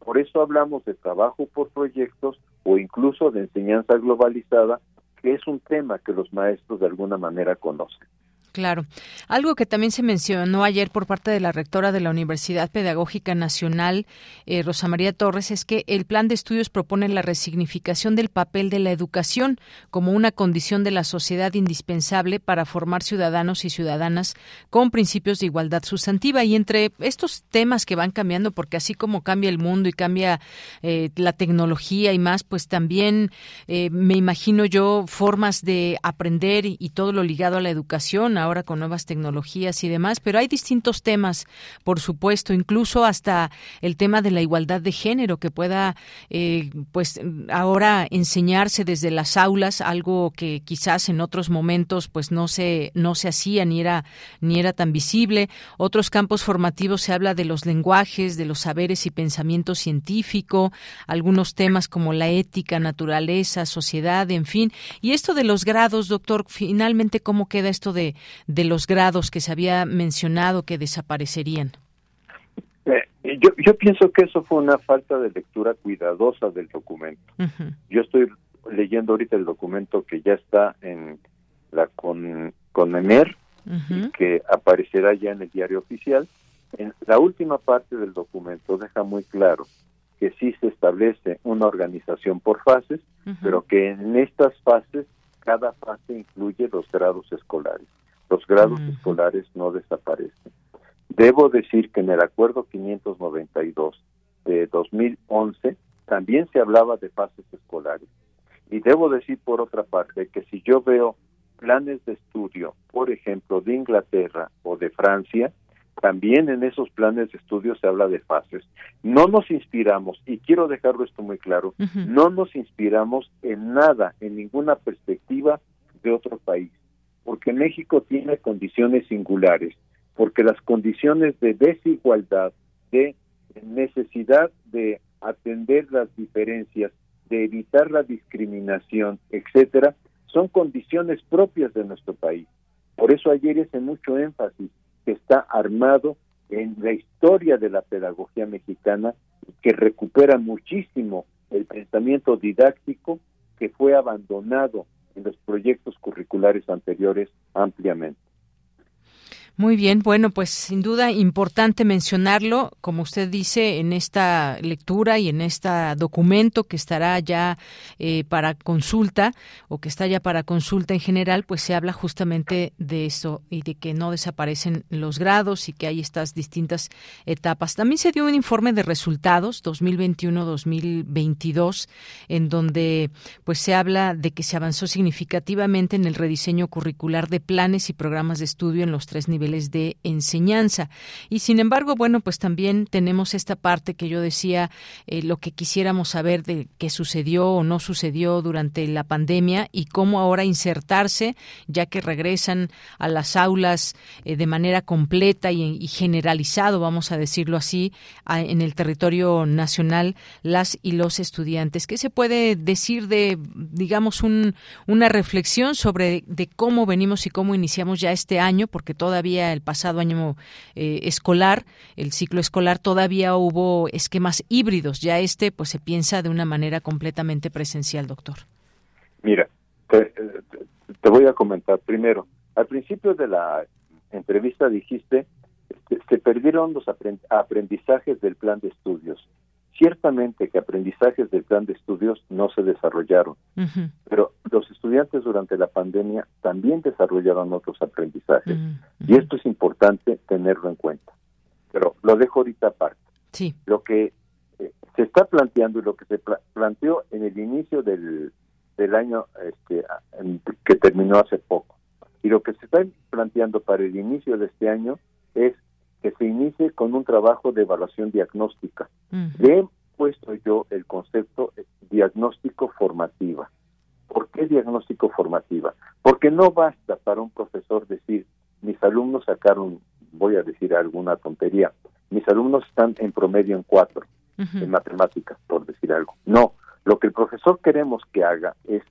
S13: Por eso hablamos de trabajo por proyectos o incluso de enseñanza globalizada, que es un tema que los maestros de alguna manera conocen.
S1: Claro. Algo que también se mencionó ayer por parte de la rectora de la Universidad Pedagógica Nacional, eh, Rosa María Torres, es que el plan de estudios propone la resignificación del papel de la educación como una condición de la sociedad indispensable para formar ciudadanos y ciudadanas con principios de igualdad sustantiva. Y entre estos temas que van cambiando, porque así como cambia el mundo y cambia eh, la tecnología y más, pues también eh, me imagino yo formas de aprender y todo lo ligado a la educación ahora con nuevas tecnologías y demás, pero hay distintos temas, por supuesto, incluso hasta el tema de la igualdad de género que pueda, eh, pues, ahora enseñarse desde las aulas, algo que quizás en otros momentos, pues, no se no se hacía ni era ni era tan visible. Otros campos formativos se habla de los lenguajes, de los saberes y pensamiento científico, algunos temas como la ética, naturaleza, sociedad, en fin. Y esto de los grados, doctor, finalmente cómo queda esto de de los grados que se había mencionado que desaparecerían?
S13: Eh, yo, yo pienso que eso fue una falta de lectura cuidadosa del documento. Yo estoy leyendo ahorita el documento que ya está en la con, con EMER, que aparecerá ya en el diario oficial. En la última parte del documento deja muy claro que sí se establece una organización por fases, pero que en estas fases cada fase incluye los grados escolares los grados escolares no desaparecen. Debo decir que en el acuerdo 592 de 2011 también se hablaba de fases escolares. Y debo decir por otra parte que si yo veo planes de estudio, por ejemplo, de Inglaterra o de Francia, también en esos planes de estudio se habla de fases. No nos inspiramos, y quiero dejarlo esto muy claro, no nos inspiramos en nada, en ninguna perspectiva de otro país porque México tiene condiciones singulares, porque las condiciones de desigualdad, de necesidad de atender las diferencias, de evitar la discriminación, etcétera, son condiciones propias de nuestro país. Por eso ayer hice mucho énfasis que está armado en la historia de la pedagogía mexicana, que recupera muchísimo el pensamiento didáctico que fue abandonado en los proyectos curriculares anteriores ampliamente.
S1: Muy bien, bueno, pues sin duda importante mencionarlo, como usted dice, en esta lectura y en este documento que estará ya eh, para consulta o que está ya para consulta en general, pues se habla justamente de eso y de que no desaparecen los grados y que hay estas distintas etapas. También se dio un informe de resultados 2021-2022 en donde pues se habla de que se avanzó significativamente en el rediseño curricular de planes y programas de estudio en los tres niveles de enseñanza. Y sin embargo, bueno, pues también tenemos esta parte que yo decía, eh, lo que quisiéramos saber de qué sucedió o no sucedió durante la pandemia y cómo ahora insertarse, ya que regresan a las aulas eh, de manera completa y, generalizado, vamos a decirlo así, en el territorio nacional, las y los estudiantes. ¿Qué se puede decir de, digamos, un, una reflexión sobre de cómo venimos y cómo iniciamos ya este año? Porque todavía el pasado año eh, escolar, el ciclo escolar, todavía hubo esquemas híbridos. Ya este, pues se piensa de una manera completamente presencial, doctor.
S13: Mira, te, voy a comentar primero. Al principio de la entrevista dijiste que se perdieron los aprendizajes del plan de estudios Ciertamente que aprendizajes del plan de estudios no se desarrollaron, pero los estudiantes durante la pandemia también desarrollaron otros aprendizajes y esto es importante tenerlo en cuenta. Pero lo dejo ahorita aparte.
S1: Sí.
S13: Lo que eh, se está planteando y lo que se planteó en el inicio del, del año este, que terminó hace poco y lo que se está planteando para el inicio de este año es que se inicie con un trabajo de evaluación diagnóstica. Le he puesto yo el concepto diagnóstico formativa. ¿Por qué diagnóstico formativa? Porque no basta para un profesor decir, mis alumnos sacaron, voy a decir alguna tontería, mis alumnos están en promedio en cuatro en matemáticas, por decir algo. No, lo que el profesor queremos que haga es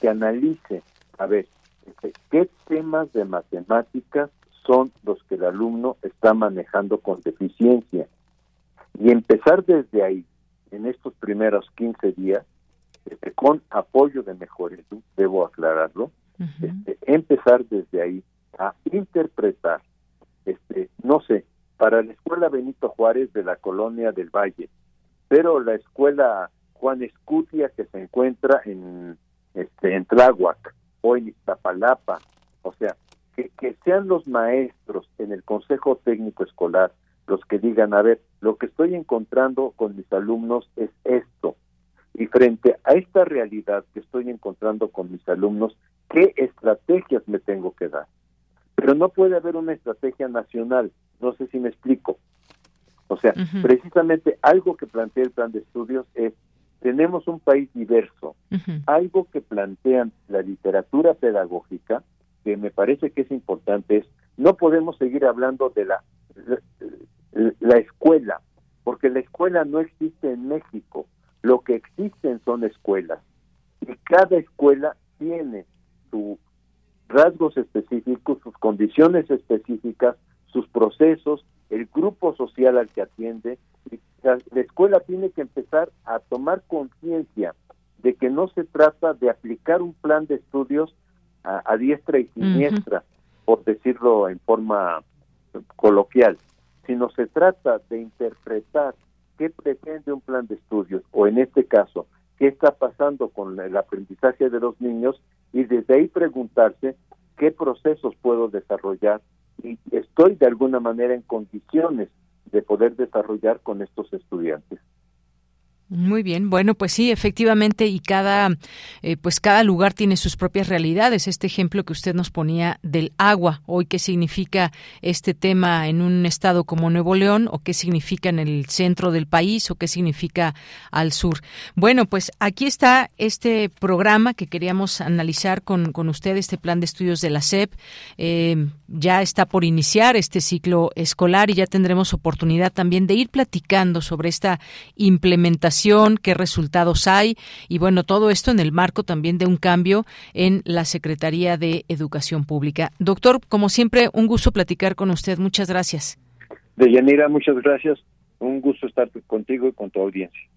S13: que analice, a ver, este, qué temas de matemáticas son los que el alumno está manejando con deficiencia. Y empezar desde ahí, en estos primeros 15 días, este, con apoyo de mejores, debo aclararlo, este, empezar desde ahí a interpretar, este, no sé, para la escuela Benito Juárez de la colonia del Valle, pero la escuela Juan Escutia que se encuentra en, este, en Tláhuac o en Iztapalapa, o sea, que, sean los maestros en el Consejo Técnico Escolar los que digan, a ver, lo que estoy encontrando con mis alumnos es esto. Y frente a esta realidad que estoy encontrando con mis alumnos, ¿qué estrategias me tengo que dar? Pero no puede haber una estrategia nacional, no sé si me explico. O sea, precisamente algo que plantea el plan de estudios es, tenemos un país diverso, algo que plantean la literatura pedagógica, que me parece que es importante es, no podemos seguir hablando de la, la, escuela, porque la escuela no existe en México, lo que existen son escuelas, y cada escuela tiene sus rasgos específicos, sus condiciones específicas, sus procesos, el grupo social al que atiende. La, la escuela tiene que empezar a tomar conciencia de que no se trata de aplicar un plan de estudios a, diestra y siniestra, por decirlo en forma coloquial, sino se trata de interpretar qué pretende un plan de estudios, o en este caso, qué está pasando con el aprendizaje de los niños, y desde ahí preguntarse qué procesos puedo desarrollar y estoy de alguna manera en condiciones de poder desarrollar con estos estudiantes.
S1: Muy bien, bueno, pues sí, efectivamente, y cada, eh, pues cada lugar tiene sus propias realidades. Este ejemplo que usted nos ponía del agua, hoy qué significa este tema en un estado como Nuevo León, o qué significa en el centro del país, o qué significa al sur. Bueno, pues aquí está este programa que queríamos analizar con, con usted, este plan de estudios de la SEP. Eh, ya está por iniciar este ciclo escolar y ya tendremos oportunidad también de ir platicando sobre esta implementación qué resultados hay y bueno, todo esto en el marco también de un cambio en la Secretaría de Educación Pública. Doctor, como siempre, un gusto platicar con usted. Muchas gracias.
S13: Deyanira, muchas gracias. Un gusto estar contigo y con tu audiencia.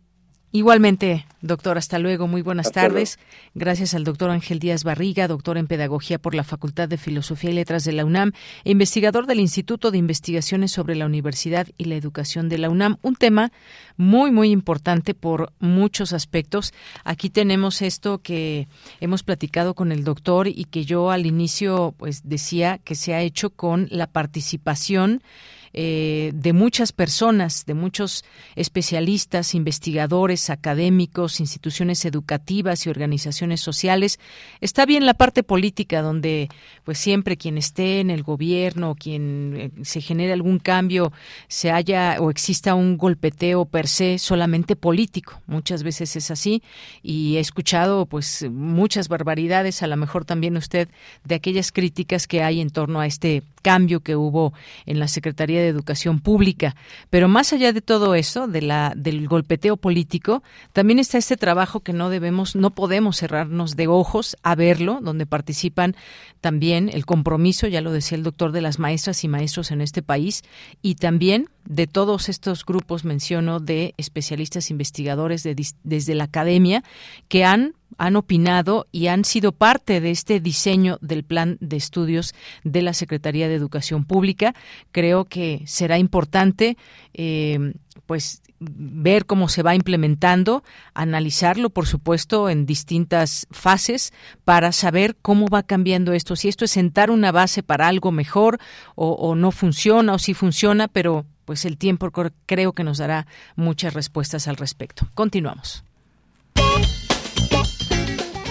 S1: Igualmente, doctor, hasta luego. Muy buenas tardes. Gracias al doctor Ángel Díaz Barriga, doctor en Pedagogía por la Facultad de Filosofía y Letras de la UNAM, e investigador del Instituto de Investigaciones sobre la Universidad y la Educación de la UNAM. Un tema muy, muy importante por muchos aspectos. Aquí tenemos esto que hemos platicado con el doctor y que yo al inicio pues decía que se ha hecho con la participación eh, de muchas personas, de muchos especialistas, investigadores, académicos, instituciones educativas y organizaciones sociales. Está bien la parte política, donde pues siempre quien esté en el gobierno, quien eh, se genere algún cambio, se haya o exista un golpeteo per se solamente político. Muchas veces es así y he escuchado pues muchas barbaridades, a lo mejor también usted, de aquellas críticas que hay en torno a este cambio que hubo en la Secretaría de Educación Pública. Pero más allá de todo eso, de la, del golpeteo político, también está este trabajo que no debemos, no podemos cerrarnos de ojos a verlo, donde participan también el compromiso, ya lo decía el doctor, de las maestras y maestros en este país, y también de todos estos grupos, menciono, de especialistas investigadores desde la academia, que han han opinado y han sido parte de este diseño del plan de estudios de la Secretaría de Educación Pública. Creo que será importante, eh, pues ver cómo se va implementando, analizarlo, por supuesto, en distintas fases para saber cómo va cambiando esto, si esto es sentar una base para algo mejor o, no funciona o si funciona, pero pues el tiempo creo que nos dará muchas respuestas al respecto. Continuamos.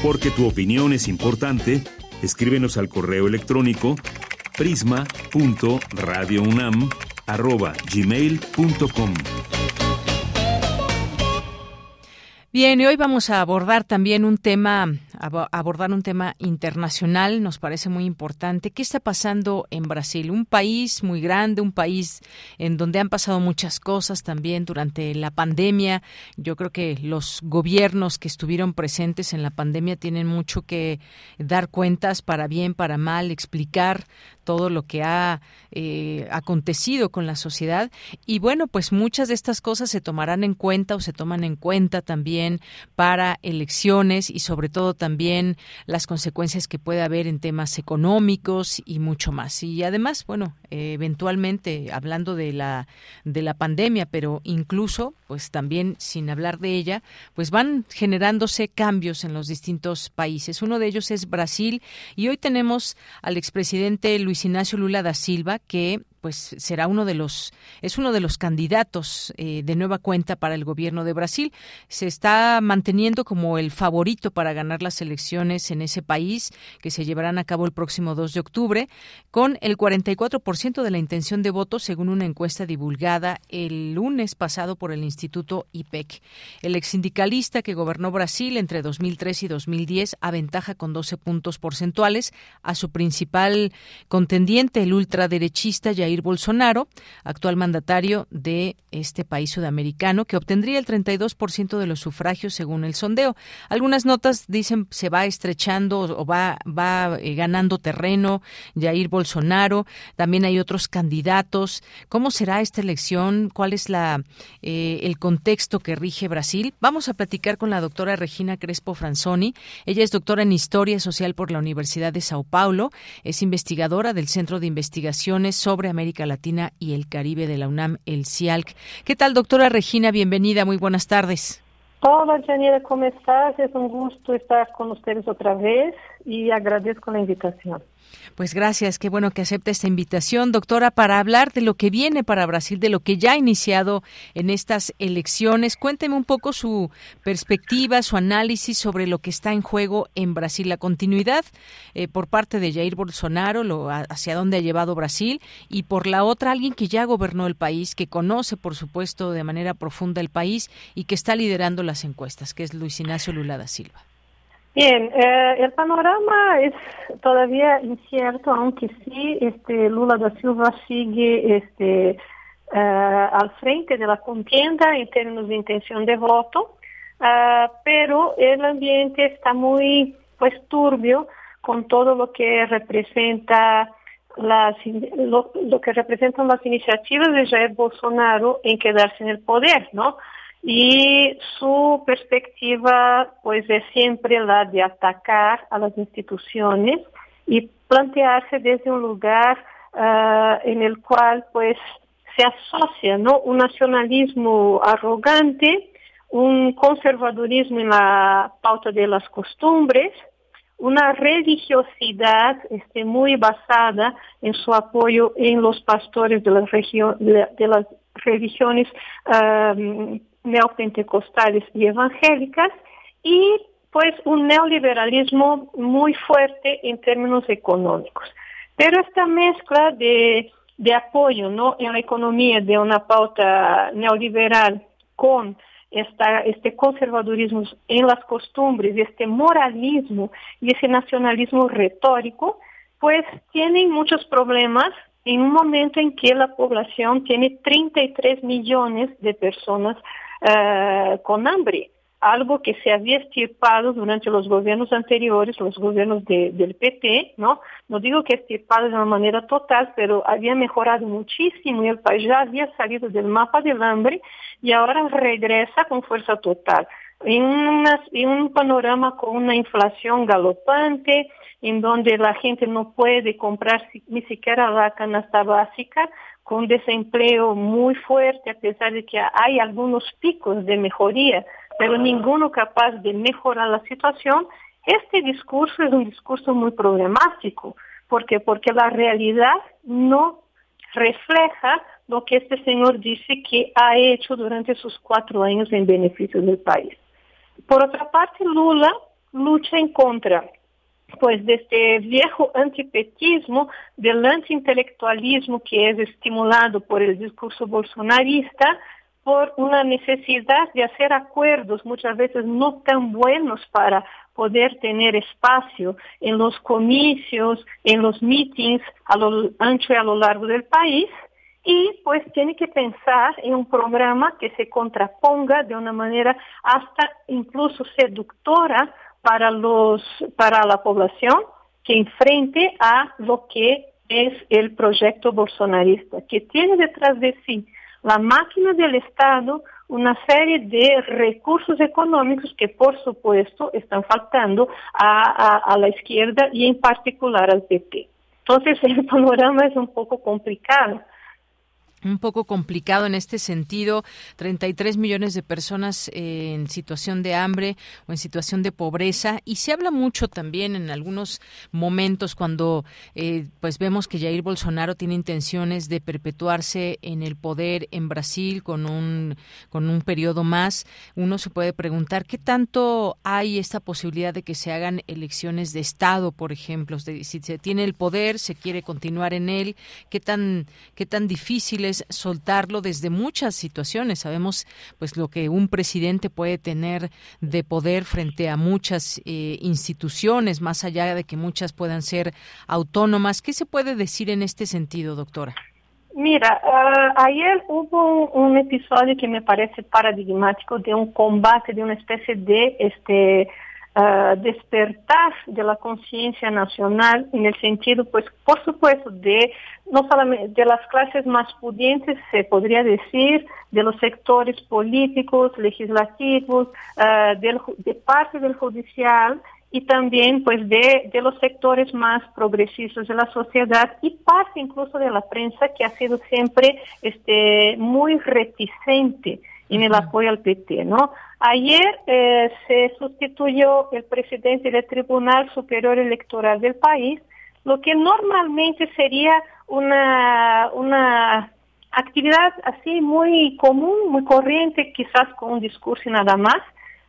S2: Porque tu opinión es importante, escríbenos al correo electrónico prisma.radiounam@gmail.com.
S1: Bien, y hoy vamos a abordar también un tema, abordar un tema internacional, nos parece muy importante. ¿Qué está pasando en Brasil? Un país muy grande, un país en donde han pasado muchas cosas también durante la pandemia. Yo creo que los gobiernos que estuvieron presentes en la pandemia tienen mucho que dar cuentas para bien, para mal, explicar todo lo que ha eh, acontecido con la sociedad. Y bueno, pues muchas de estas cosas se tomarán en cuenta o se toman en cuenta también para elecciones y sobre todo también las consecuencias que puede haber en temas económicos y mucho más. Y además, bueno, eventualmente hablando de la de la pandemia, pero incluso pues también sin hablar de ella, pues van generándose cambios en los distintos países. Uno de ellos es Brasil y hoy tenemos al expresidente Luis Ignacio Lula da Silva que pues será uno de los es uno de los candidatos eh, de nueva cuenta para el gobierno de Brasil. Se está manteniendo como el favorito para ganar las elecciones en ese país que se llevarán a cabo el próximo 2 de octubre con el 44% de la intención de voto según una encuesta divulgada el lunes pasado por el Instituto IPEC. El exsindicalista que gobernó Brasil entre 2003 y 2010 aventaja con 12 puntos porcentuales a su principal contendiente el ultraderechista Jair Jair Bolsonaro, actual mandatario de este país sudamericano, que obtendría el 32% de los sufragios según el sondeo. Algunas notas dicen se va estrechando o va, va eh, ganando terreno Jair Bolsonaro. También hay otros candidatos. ¿Cómo será esta elección? ¿Cuál es la, eh, el contexto que rige Brasil? Vamos a platicar con la doctora Regina Crespo Franzoni. Ella es doctora en Historia Social por la Universidad de Sao Paulo. Es investigadora del Centro de Investigaciones sobre América Latina y el Caribe de la UNAM, el CIALC. ¿Qué tal, doctora Regina? Bienvenida, muy buenas tardes.
S14: Hola, Janira, ¿cómo estás? Es un gusto estar con ustedes otra vez y agradezco la invitación.
S1: Pues gracias, qué bueno que acepta esta invitación, doctora, para hablar de lo que viene para Brasil, de lo que ya ha iniciado en estas elecciones. Cuénteme un poco su perspectiva, su análisis sobre lo que está en juego en Brasil, la continuidad eh, por parte de Jair Bolsonaro, lo, hacia dónde ha llevado Brasil, y por la otra, alguien que ya gobernó el país, que conoce, por supuesto, de manera profunda el país y que está liderando las encuestas, que es Luis Ignacio Lula da Silva.
S14: Bien, eh, el panorama es todavía incierto, aunque sí, este Lula da Silva sigue este al frente de la contienda en términos de intención de voto, pero el ambiente está muy pues turbio con todo lo que representa las, lo, que representan las iniciativas de Jair Bolsonaro en quedarse en el poder, ¿no? Y su perspectiva, pues, es siempre la de atacar a las instituciones y plantearse desde un lugar uh, en el cual, pues, se asocia, ¿no? Un nacionalismo arrogante, un conservadurismo en la pauta de las costumbres, una religiosidad este, muy basada en su apoyo en los pastores de las, religiones um, neopentecostales y evangélicas y pues un neoliberalismo muy fuerte en términos económicos. Pero esta mezcla de, de apoyo ¿no? en la economía de una pauta neoliberal con esta, este conservadurismo en las costumbres, este moralismo y ese nacionalismo retórico, pues tienen muchos problemas en un momento en que la población tiene 33 millones de personas uh, con hambre algo que se había estirpado durante los gobiernos anteriores, los gobiernos de, del PT, ¿no? No digo que estirpado de una manera total, pero había mejorado muchísimo y el país ya había salido del mapa del hambre y ahora regresa con fuerza total. En, una, en un panorama con una inflación galopante, en donde la gente no puede comprar ni siquiera la canasta básica, con desempleo muy fuerte, a pesar de que hay algunos picos de mejoría pero ninguno capaz de mejorar la situación, este discurso es un discurso muy problemático. ¿Por qué? Porque la realidad no refleja lo que este señor dice que ha hecho durante sus cuatro años en beneficio del país. Por otra parte, Lula lucha en contra pues de este viejo antipetismo, del antiintelectualismo que es estimulado por el discurso bolsonarista, por una necesidad de hacer acuerdos muchas veces no tan buenos para poder tener espacio en los comicios, en los meetings a lo ancho y a lo largo del país. Y pues tiene que pensar en un programa que se contraponga de una manera hasta incluso seductora para los, para la población que enfrente a lo que es el proyecto bolsonarista, que tiene detrás de sí la máquina del Estado una serie de recursos económicos que, por supuesto, están faltando a, la izquierda y en particular al PP. Entonces, el panorama es un poco complicado
S1: un poco complicado en este sentido. 33 millones de personas eh, en situación de hambre o en situación de pobreza. Y se habla mucho también en algunos momentos cuando eh, pues vemos que Jair Bolsonaro tiene intenciones de perpetuarse en el poder en Brasil con un, con un periodo más. Uno se puede preguntar qué tanto hay esta posibilidad de que se hagan elecciones de Estado, por ejemplo. si se tiene el poder, se quiere continuar en él, qué tan, qué tan difícil soltarlo desde muchas situaciones. Sabemos pues lo que un presidente puede tener de poder frente a muchas eh, instituciones, más allá de que muchas puedan ser autónomas. ¿Qué se puede decir en este sentido, doctora?
S14: Mira, uh, ayer hubo un, un, episodio que me parece paradigmático de un combate, de una especie de este uh, despertar de la conciencia nacional en el sentido, pues, por supuesto, de no solamente de las clases más pudientes, se podría decir, de los sectores políticos, legislativos, uh, del, de parte del judicial y también pues de, de, los sectores más progresistas de la sociedad y parte incluso de la prensa que ha sido siempre este muy reticente en el apoyo al PT, ¿no? Ayer eh, se sustituyó el presidente del Tribunal Superior Electoral del país, lo que normalmente sería una, una actividad así muy común, muy corriente, quizás con un discurso y nada más,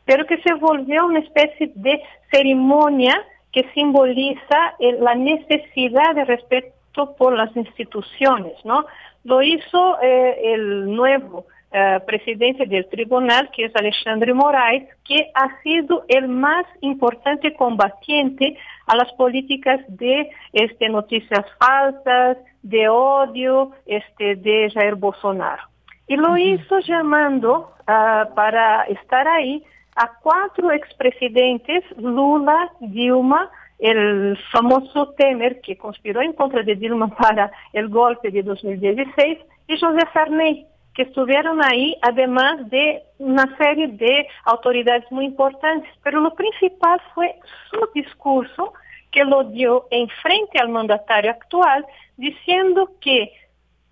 S14: pero que se volvió una especie de ceremonia que simboliza la necesidad de respeto por las instituciones, ¿no? Lo hizo eh, el nuevo uh, presidente del tribunal, que es Alexandre Moraes, que ha sido el más importante combatiente a las políticas de este, noticias falsas, de odio este, de Jair Bolsonaro. Y lo hizo llamando uh, para estar ahí a cuatro expresidentes, Lula, Dilma, el famoso Temer, que conspiró en contra de Dilma para el golpe de 2016, y José Sarney, que estuvieron ahí, además de una serie de autoridades muy importantes. Pero lo principal fue su discurso, que lo dio en frente al mandatario actual, diciendo que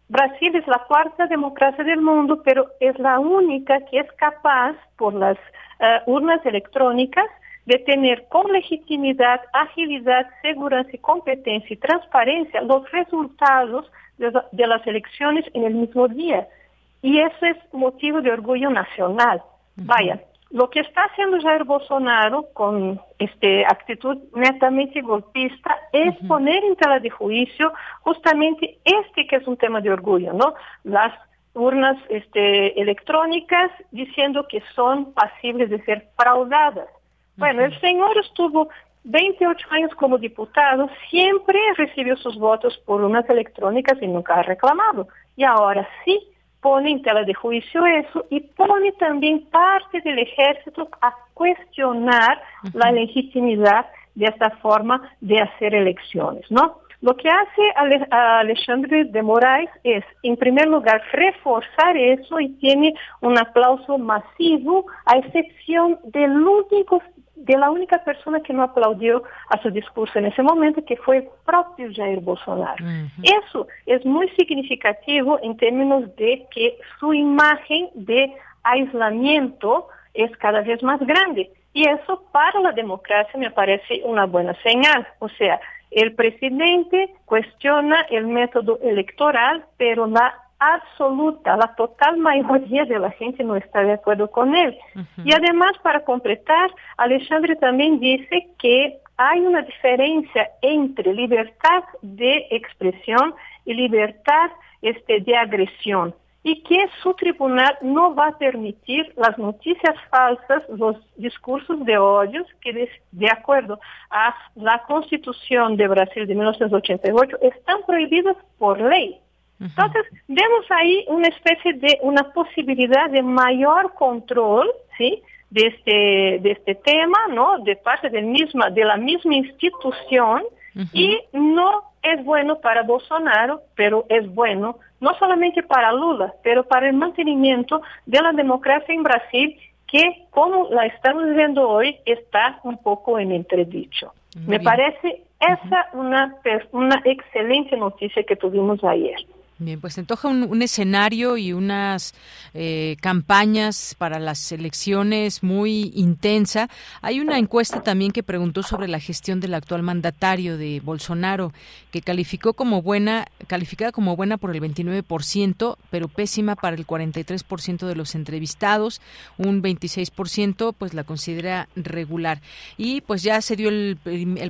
S14: Brasil es la cuarta democracia del mundo, pero es la única que es capaz, por las uh, urnas electrónicas, de tener con legitimidad, agilidad, seguridad competencia y transparencia los resultados de las elecciones en el mismo día. Y eso es motivo de orgullo nacional. Vaya, lo que está haciendo Jair Bolsonaro con este actitud netamente golpista es poner en tela de juicio justamente este que es un tema de orgullo, ¿no? Las urnas este, electrónicas diciendo que son pasibles de ser fraudadas. Bueno, el señor estuvo 28 años como diputado, siempre recibió sus votos por urnas electrónicas y nunca ha reclamado. Y ahora sí pone en tela de juicio eso y pone también parte del ejército a cuestionar la legitimidad de esta forma de hacer elecciones, ¿no? Lo que hace Alexandre de Moraes es, en primer lugar, reforzar eso y tiene un aplauso masivo, a excepción del único de la única persona que no aplaudió a su discurso en ese momento, que fue el propio Jair Bolsonaro. Eso es muy significativo en términos de que su imagen de aislamiento es cada vez más grande. Y eso para la democracia me parece una buena señal. O sea, el presidente cuestiona el método electoral, pero la absoluta, la total mayoría de la gente no está de acuerdo con él. Y además, para completar, Alexandre también dice que hay una diferencia entre libertad de expresión y libertad este, de agresión y que su tribunal no va a permitir las noticias falsas, los discursos de odios que de, de, acuerdo a la Constitución de Brasil de 1988 están prohibidos por ley. Entonces, vemos ahí una especie de una posibilidad de mayor control, ¿sí? De este, de este tema, ¿no? De parte del misma, de la misma institución y no es bueno para Bolsonaro, pero es bueno no solamente para Lula, pero para el mantenimiento de la democracia en Brasil, que como la estamos viendo hoy, está un poco en entredicho. Me parece esa una, una excelente noticia que tuvimos ayer.
S1: Bien, pues se antoja un, escenario y unas eh, campañas para las elecciones muy intensa. Hay una encuesta también que preguntó sobre la gestión del actual mandatario de Bolsonaro, que calificó como buena, calificada como buena por el 29%, pero pésima para el 43% de los entrevistados. Un 26% pues la considera regular. Y pues ya se dio el,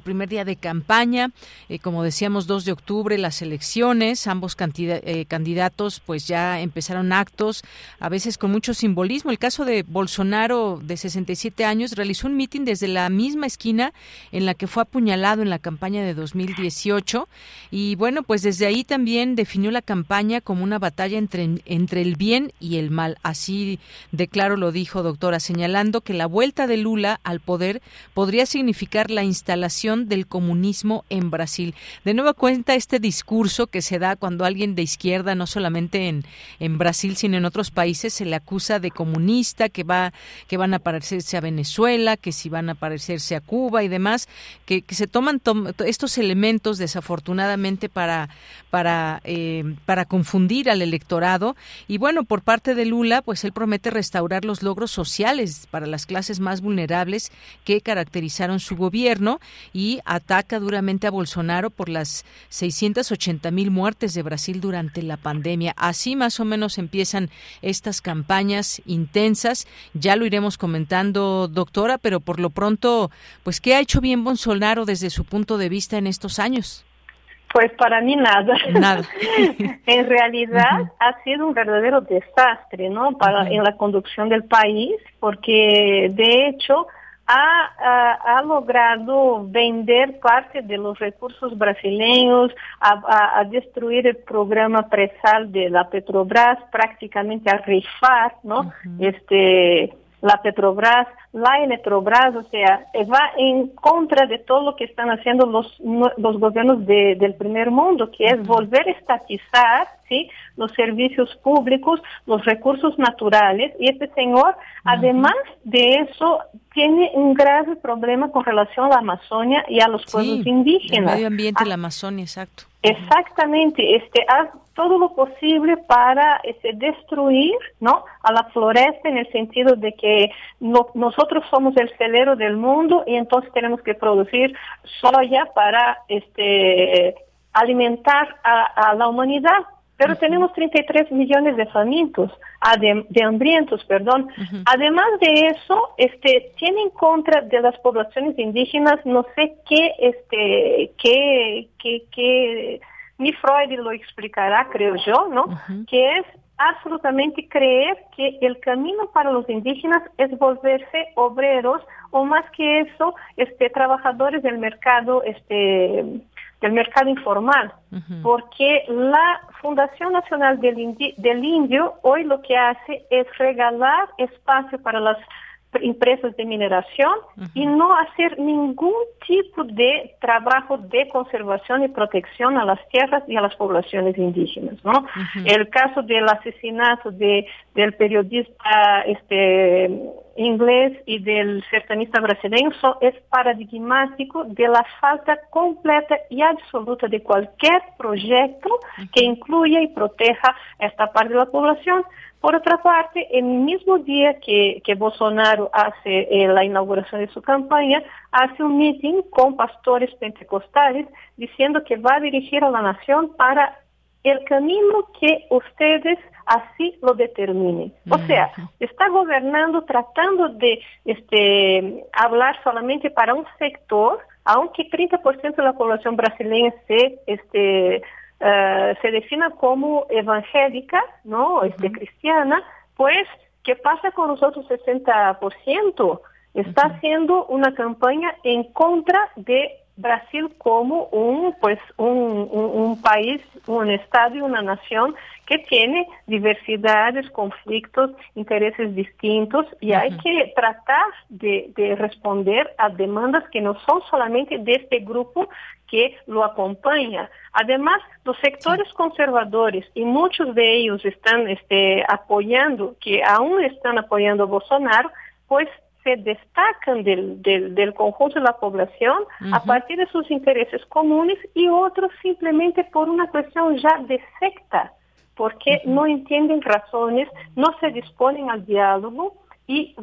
S1: primer día de campaña, eh, como decíamos, 2 de octubre, las elecciones, ambos cantidades eh, candidatos pues ya empezaron actos, a veces con mucho simbolismo. El caso de Bolsonaro, de 67 años, realizó un mitin desde la misma esquina en la que fue apuñalado en la campaña de 2018 y bueno, pues desde ahí también definió la campaña como una batalla entre, entre el bien y el mal. Así de claro lo dijo doctora, señalando que la vuelta de Lula al poder podría significar la instalación del comunismo en Brasil. De nueva cuenta este discurso que se da cuando alguien de izquierda, no solamente en, en Brasil, sino en otros países, se le acusa de comunista, que va, que van a parecerse a Venezuela, que si van a parecerse a Cuba y demás, que, se toman estos elementos desafortunadamente para, para, eh, para confundir al electorado. Y bueno, por parte de Lula, pues él promete restaurar los logros sociales para las clases más vulnerables que caracterizaron su gobierno y ataca duramente a Bolsonaro por las 680 mil muertes de Brasil durante ante la pandemia. Así más o menos empiezan estas campañas intensas. Ya lo iremos comentando, doctora, pero por lo pronto, pues, ¿qué ha hecho bien Bolsonaro desde su punto de vista en estos años?
S14: Pues para mí nada.
S1: Nada.
S14: en realidad ha sido un verdadero desastre, ¿no? Para en la conducción del país, porque de hecho ha, ha, logrado vender parte de los recursos brasileños, a, a, destruir el programa presal de la Petrobras, prácticamente a rifar, ¿no? Este la Petrobras, la Electrobras, o sea, va en contra de todo lo que están haciendo los, los gobiernos de, del primer mundo, que es volver a estatizar ¿sí? los servicios públicos, los recursos naturales. Y este señor, además de eso, tiene un grave problema con relación a la Amazonia y a los pueblos indígenas.
S1: El medio ambiente y la Amazonia, exacto.
S14: Exactamente, este, haz todo lo posible para este, destruir ¿no? a la floresta en el sentido de que nosotros somos el celero del mundo y entonces tenemos que producir soya para este, alimentar a la humanidad pero tenemos 33 millones de famintos, de hambrientos, perdón. Además de eso, este, tiene en contra de las poblaciones indígenas, no sé qué, este, qué, qué, qué, ni Freud lo explicará, creo yo, ¿no? Que es absolutamente creer que el camino para los indígenas es volverse obreros o más que eso, este, trabajadores del mercado, este, del mercado informal, porque la Fundación Nacional del, Indio hoy lo que hace es regalar espacio para las empresas de mineración y no hacer ningún tipo de trabajo de conservación y protección a las tierras y a las poblaciones indígenas. ¿no? El caso del asesinato de, del periodista este, inglés y del sertanista brasileño es paradigmático de la falta completa y absoluta de cualquier proyecto que incluya y proteja esta parte de la población. Por otra parte, el mismo día que, que Bolsonaro hace eh, la inauguración de su campaña, hace un meeting con pastores pentecostales diciendo que va a dirigir a la nación para el camino que ustedes así lo determinen. O sea, está gobernando tratando de este, hablar solamente para un sector, aunque 30% de la población brasileña se, este, uh, se defina como evangélica, ¿no? Este, cristiana, pues, ¿qué pasa con los otros 60%? Está haciendo una campaña en contra de Brasil como un, pues, un, un, país, un estado y una nación que tiene diversidades, conflictos, intereses distintos y hay que tratar de, de, responder a demandas que no son solamente de este grupo que lo acompaña. Además, los sectores conservadores y muchos de ellos están este, apoyando, que aún están apoyando a Bolsonaro, pues se destacan del, del, del conjunto de la población a partir de sus intereses comunes y otros simplemente por una cuestión ya de secta, porque no entienden razones, no se disponen al diálogo y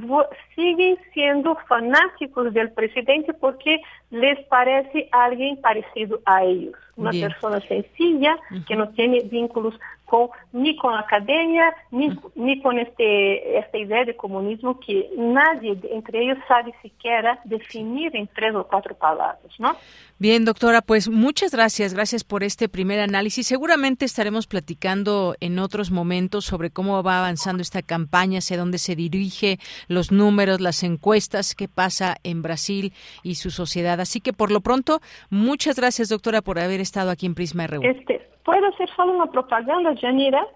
S14: siguen siendo fanáticos del presidente porque les parece alguien parecido a ellos, una persona sencilla que no tiene vínculos con, ni con la academia, ni, ni con este, esta idea de comunismo que nadie entre ellos sabe siquiera definir en tres o cuatro palabras, ¿no?
S1: Bien, doctora, pues muchas gracias, gracias por este primer análisis. Seguramente estaremos platicando en otros momentos sobre cómo va avanzando esta campaña, hacia dónde se dirige, los números, las encuestas, qué pasa en Brasil y su sociedad. Así que por lo pronto, muchas gracias, doctora, por haber estado aquí en Prisma RU.
S14: Este, ¿Puedo hacer solo una propaganda, Janira?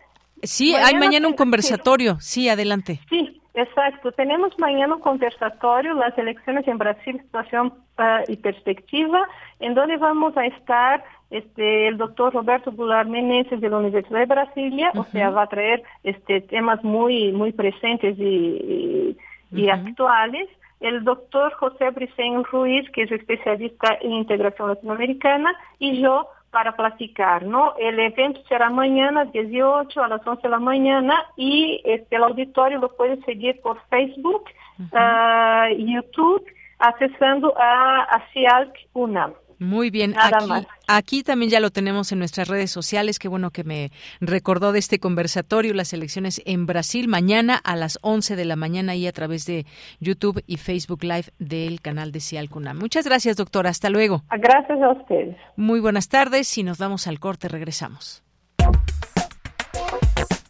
S1: Sí, hay mañana un conversatorio. Sí, adelante.
S14: Sí, exacto. Tenemos mañana un conversatorio, las elecciones en Brasil, situación uh, y perspectiva, en donde vamos a estar este, el doctor Roberto Goulart Meneses de la Universidad de Brasilia, o sea, va a traer este, temas muy, muy presentes y, y, actuales el doctor José Briceño Ruiz, que es especialista en integración latinoamericana, y yo para platicar, ¿no? El evento será mañana, 18 a las 11 de la mañana, y este, el auditorio lo puede seguir por Facebook, uh, YouTube, accesando a, a CIALC UNAM.
S1: Muy bien, aquí, aquí, también ya lo tenemos en nuestras redes sociales. Qué bueno que me recordó de este conversatorio, las elecciones en Brasil, mañana a las 11 de la mañana y a través de YouTube y Facebook Live del canal de Cialcuna. Muchas gracias, doctora. Hasta luego.
S14: Gracias a ustedes.
S1: Muy buenas tardes. y nos damos al corte, regresamos.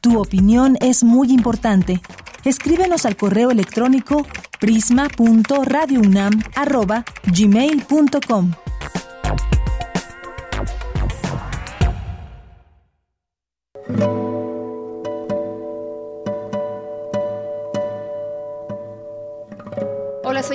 S3: Tu opinión es muy importante. Escríbenos al correo electrónico prisma.radiounam@gmail.com.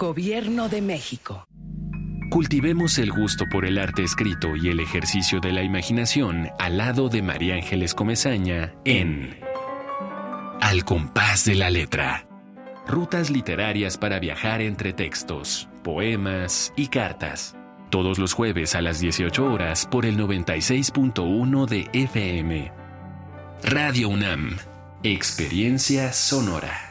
S15: Gobierno de México.
S16: Cultivemos el gusto por el arte escrito y el ejercicio de la imaginación al lado de María Ángeles Comezaña en Al compás de la letra. Rutas literarias para viajar entre textos, poemas y cartas. Todos los jueves a las 18 horas por el 96.1 de FM. Radio UNAM. Experiencia sonora.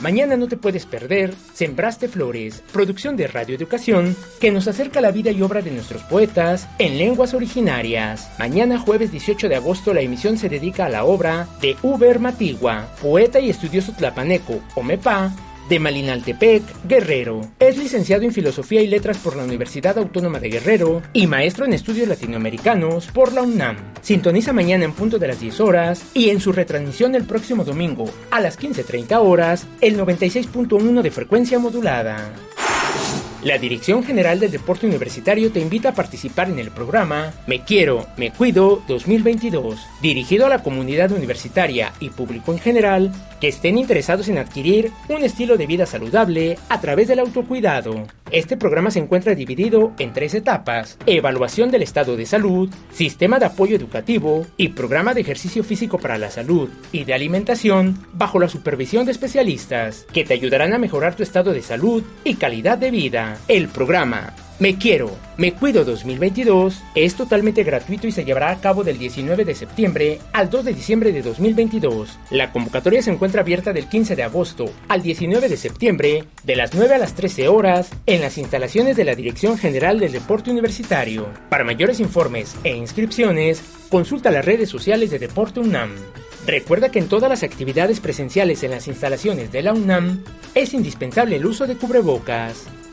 S5: Mañana no te puedes perder Sembraste Flores, producción de Radio Educación que nos acerca la vida y obra de nuestros poetas en lenguas originarias. Mañana jueves 18 de agosto la emisión se dedica a la obra de Uber Matigua, poeta y estudioso tlapaneco, Omepa, de Malinaltepec, Guerrero. Es licenciado en Filosofía y Letras por la Universidad Autónoma de Guerrero y maestro en Estudios Latinoamericanos por la UNAM. Sintoniza mañana en punto de las 10 horas y en su retransmisión el próximo domingo a las 15.30 horas, el 96.1 de frecuencia modulada. La Dirección General del Deporte Universitario te invita a participar en el programa Me Quiero, Me Cuido 2022, dirigido a la comunidad universitaria y público en general que estén interesados en adquirir un estilo de vida saludable a través del autocuidado. Este programa se encuentra dividido en tres etapas, evaluación del estado de salud, sistema de apoyo educativo y programa de ejercicio físico para la salud y de alimentación bajo la supervisión de especialistas que te ayudarán a mejorar tu estado de salud y calidad de vida. El programa Me Quiero, Me Cuido 2022 es totalmente gratuito y se llevará a cabo del 19 de septiembre al 2 de diciembre de 2022. La convocatoria se encuentra abierta del 15 de agosto al 19 de septiembre de las 9 a las 13 horas en las instalaciones de la Dirección General del Deporte Universitario. Para mayores informes e inscripciones, consulta las redes sociales de Deporte UNAM. Recuerda que en todas las actividades presenciales en las instalaciones de la UNAM es indispensable el uso de cubrebocas.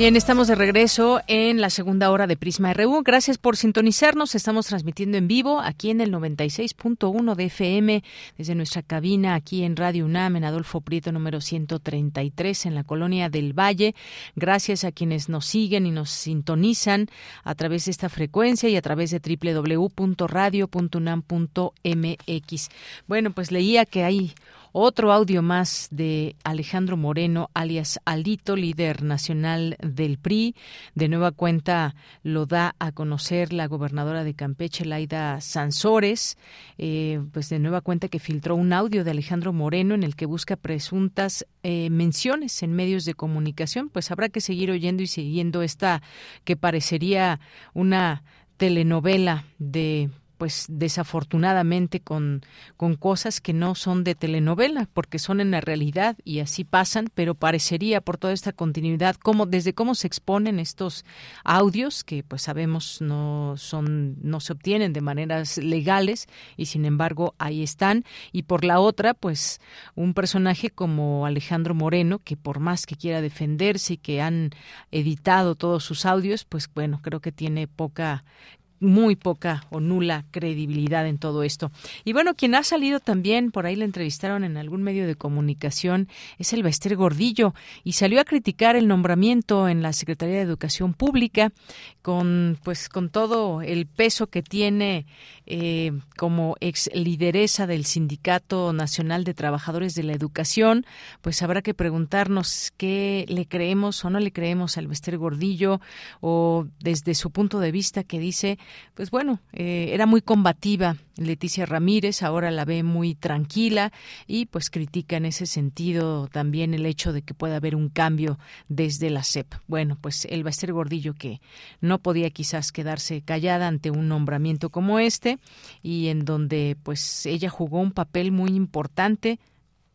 S1: Bien, estamos de regreso en la segunda hora de Prisma RU. Gracias por sintonizarnos. Estamos transmitiendo en vivo aquí en el 96.1 de FM desde nuestra cabina aquí en Radio UNAM en Adolfo Prieto número 133 en la colonia del Valle. Gracias a quienes nos siguen y nos sintonizan a través de esta frecuencia y a través de www.radio.unam.mx. Bueno, pues leía que hay otro audio más de Alejandro Moreno, alias Alito, líder nacional del PRI. De nueva cuenta lo da a conocer la gobernadora de Campeche, Laida Sansores. Eh, pues de nueva cuenta que filtró un audio de Alejandro Moreno en el que busca presuntas eh, menciones en medios de comunicación. Pues habrá que seguir oyendo y siguiendo esta que parecería una telenovela de pues desafortunadamente con, con cosas que no son de telenovela, porque son en la realidad y así pasan, pero parecería por toda esta continuidad, como desde cómo se exponen estos audios, que pues sabemos no son, no se obtienen de maneras legales, y sin embargo ahí están, y por la otra, pues un personaje como Alejandro Moreno, que por más que quiera defenderse y que han editado todos sus audios, pues bueno, creo que tiene poca muy poca o nula credibilidad en todo esto. Y bueno, quien ha salido también, por ahí le entrevistaron en algún medio de comunicación, es el Bester Gordillo y salió a criticar el nombramiento en la Secretaría de Educación Pública con pues con todo el peso que tiene eh, como ex lideresa del Sindicato Nacional de Trabajadores de la Educación, pues habrá que preguntarnos qué le creemos o no le creemos al Bester Gordillo o desde su punto de vista que dice pues bueno, eh, era muy combativa Leticia Ramírez, ahora la ve muy tranquila y pues critica en ese sentido también el hecho de que pueda haber un cambio desde la CEP. Bueno, pues a ser Gordillo que no podía quizás quedarse callada ante un nombramiento como este y en donde pues ella jugó un papel muy importante,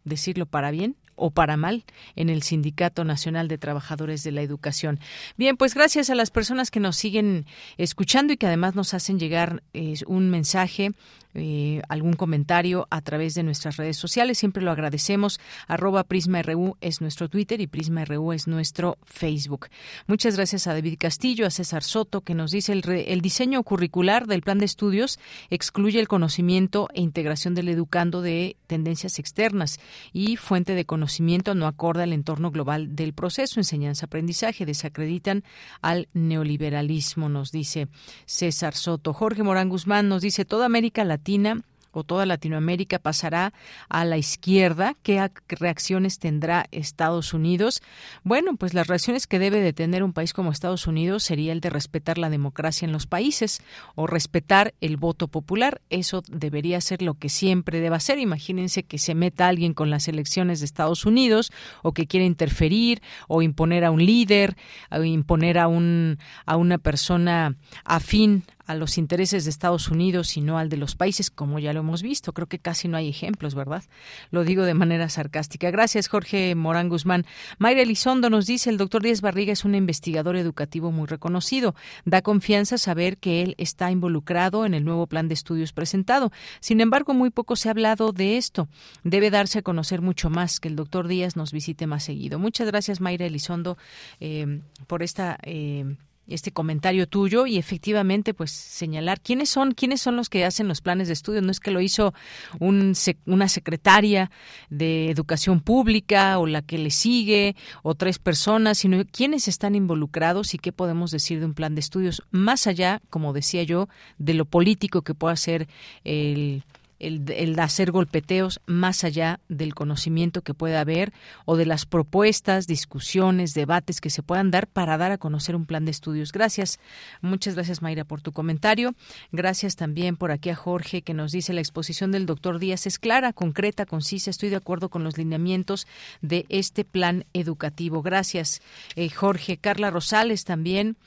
S1: decirlo para bien, o para mal en el Sindicato Nacional de Trabajadores de la Educación. Bien, pues gracias a las personas que nos siguen escuchando y que además nos hacen llegar eh, un mensaje eh, algún comentario a través de nuestras redes sociales. Siempre lo agradecemos. Arroba PrismaRU es nuestro Twitter y PrismaRU es nuestro Facebook. Muchas gracias a David Castillo, a César Soto, que nos dice el, el diseño curricular del plan de estudios excluye el conocimiento e integración del educando de tendencias externas y fuente de conocimiento no acorda al entorno global del proceso, enseñanza-aprendizaje, desacreditan al neoliberalismo, nos dice César Soto. Jorge Morán Guzmán nos dice, toda América Latina Latina o toda Latinoamérica pasará a la izquierda. ¿Qué reacciones tendrá Estados Unidos? Bueno, pues las reacciones que debe de tener un país como Estados Unidos sería el de respetar la democracia en los países o respetar el voto popular. Eso debería ser lo que siempre deba ser. Imagínense que se meta alguien con las elecciones de Estados Unidos o que quiera interferir o imponer a un líder o imponer a un a una persona afín a los intereses de Estados Unidos y no al de los países, como ya lo hemos visto. Creo que casi no hay ejemplos, ¿verdad? Lo digo de manera sarcástica. Gracias, Jorge Morán Guzmán. Mayra Elizondo nos dice, el doctor Díaz Barriga es un investigador educativo muy reconocido. Da confianza saber que él está involucrado en el nuevo plan de estudios presentado. Sin embargo, muy poco se ha hablado de esto. Debe darse a conocer mucho más, que el doctor Díaz nos visite más seguido. Muchas gracias, Mayra Elizondo, eh, por esta... Eh, este comentario tuyo y efectivamente pues señalar quiénes son quiénes son los que hacen los planes de estudio. No es que lo hizo un, una secretaria de educación pública o la que le sigue o tres personas sino quiénes están involucrados y qué podemos decir de un plan de estudios más allá como decía yo de lo político que pueda ser el el, hacer golpeteos más allá del conocimiento que pueda haber o de las propuestas, discusiones, debates que se puedan dar para dar a conocer un plan de estudios. Gracias. Muchas gracias, Mayra, por tu comentario. Gracias también por aquí a Jorge, que nos dice la exposición del doctor Díaz es clara, concreta, concisa. Estoy de acuerdo con los lineamientos de este plan educativo. Gracias, eh, Jorge. Carla Rosales también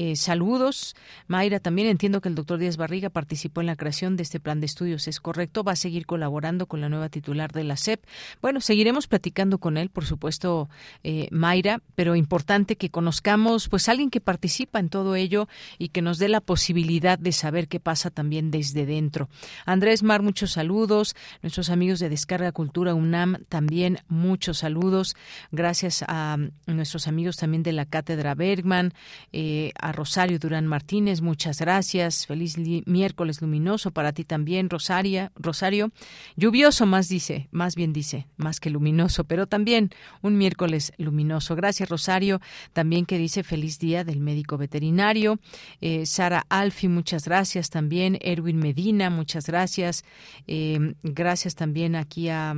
S1: Eh, saludos. Mayra, también entiendo que el doctor Díaz Barriga participó en la creación de este plan de estudios. ¿Es correcto? ¿Va a seguir colaborando con la nueva titular de la SEP? Bueno, seguiremos platicando con él, por supuesto, eh, Mayra, pero importante que conozcamos pues alguien que participa en todo ello y que nos dé la posibilidad de saber qué pasa también desde dentro. Andrés Mar, muchos saludos. Nuestros amigos de Descarga Cultura UNAM, también muchos saludos. Gracias a nuestros amigos también de la Cátedra Bergman, eh, a Rosario Durán Martínez, muchas gracias. Feliz miércoles luminoso para ti también, Rosaria, Rosario. Lluvioso más dice, más bien dice, más que luminoso, pero también un miércoles luminoso. Gracias, Rosario. También que dice feliz día del médico veterinario. Eh, Sara Alfi, muchas gracias también. Erwin Medina, muchas gracias. Eh, gracias también aquí a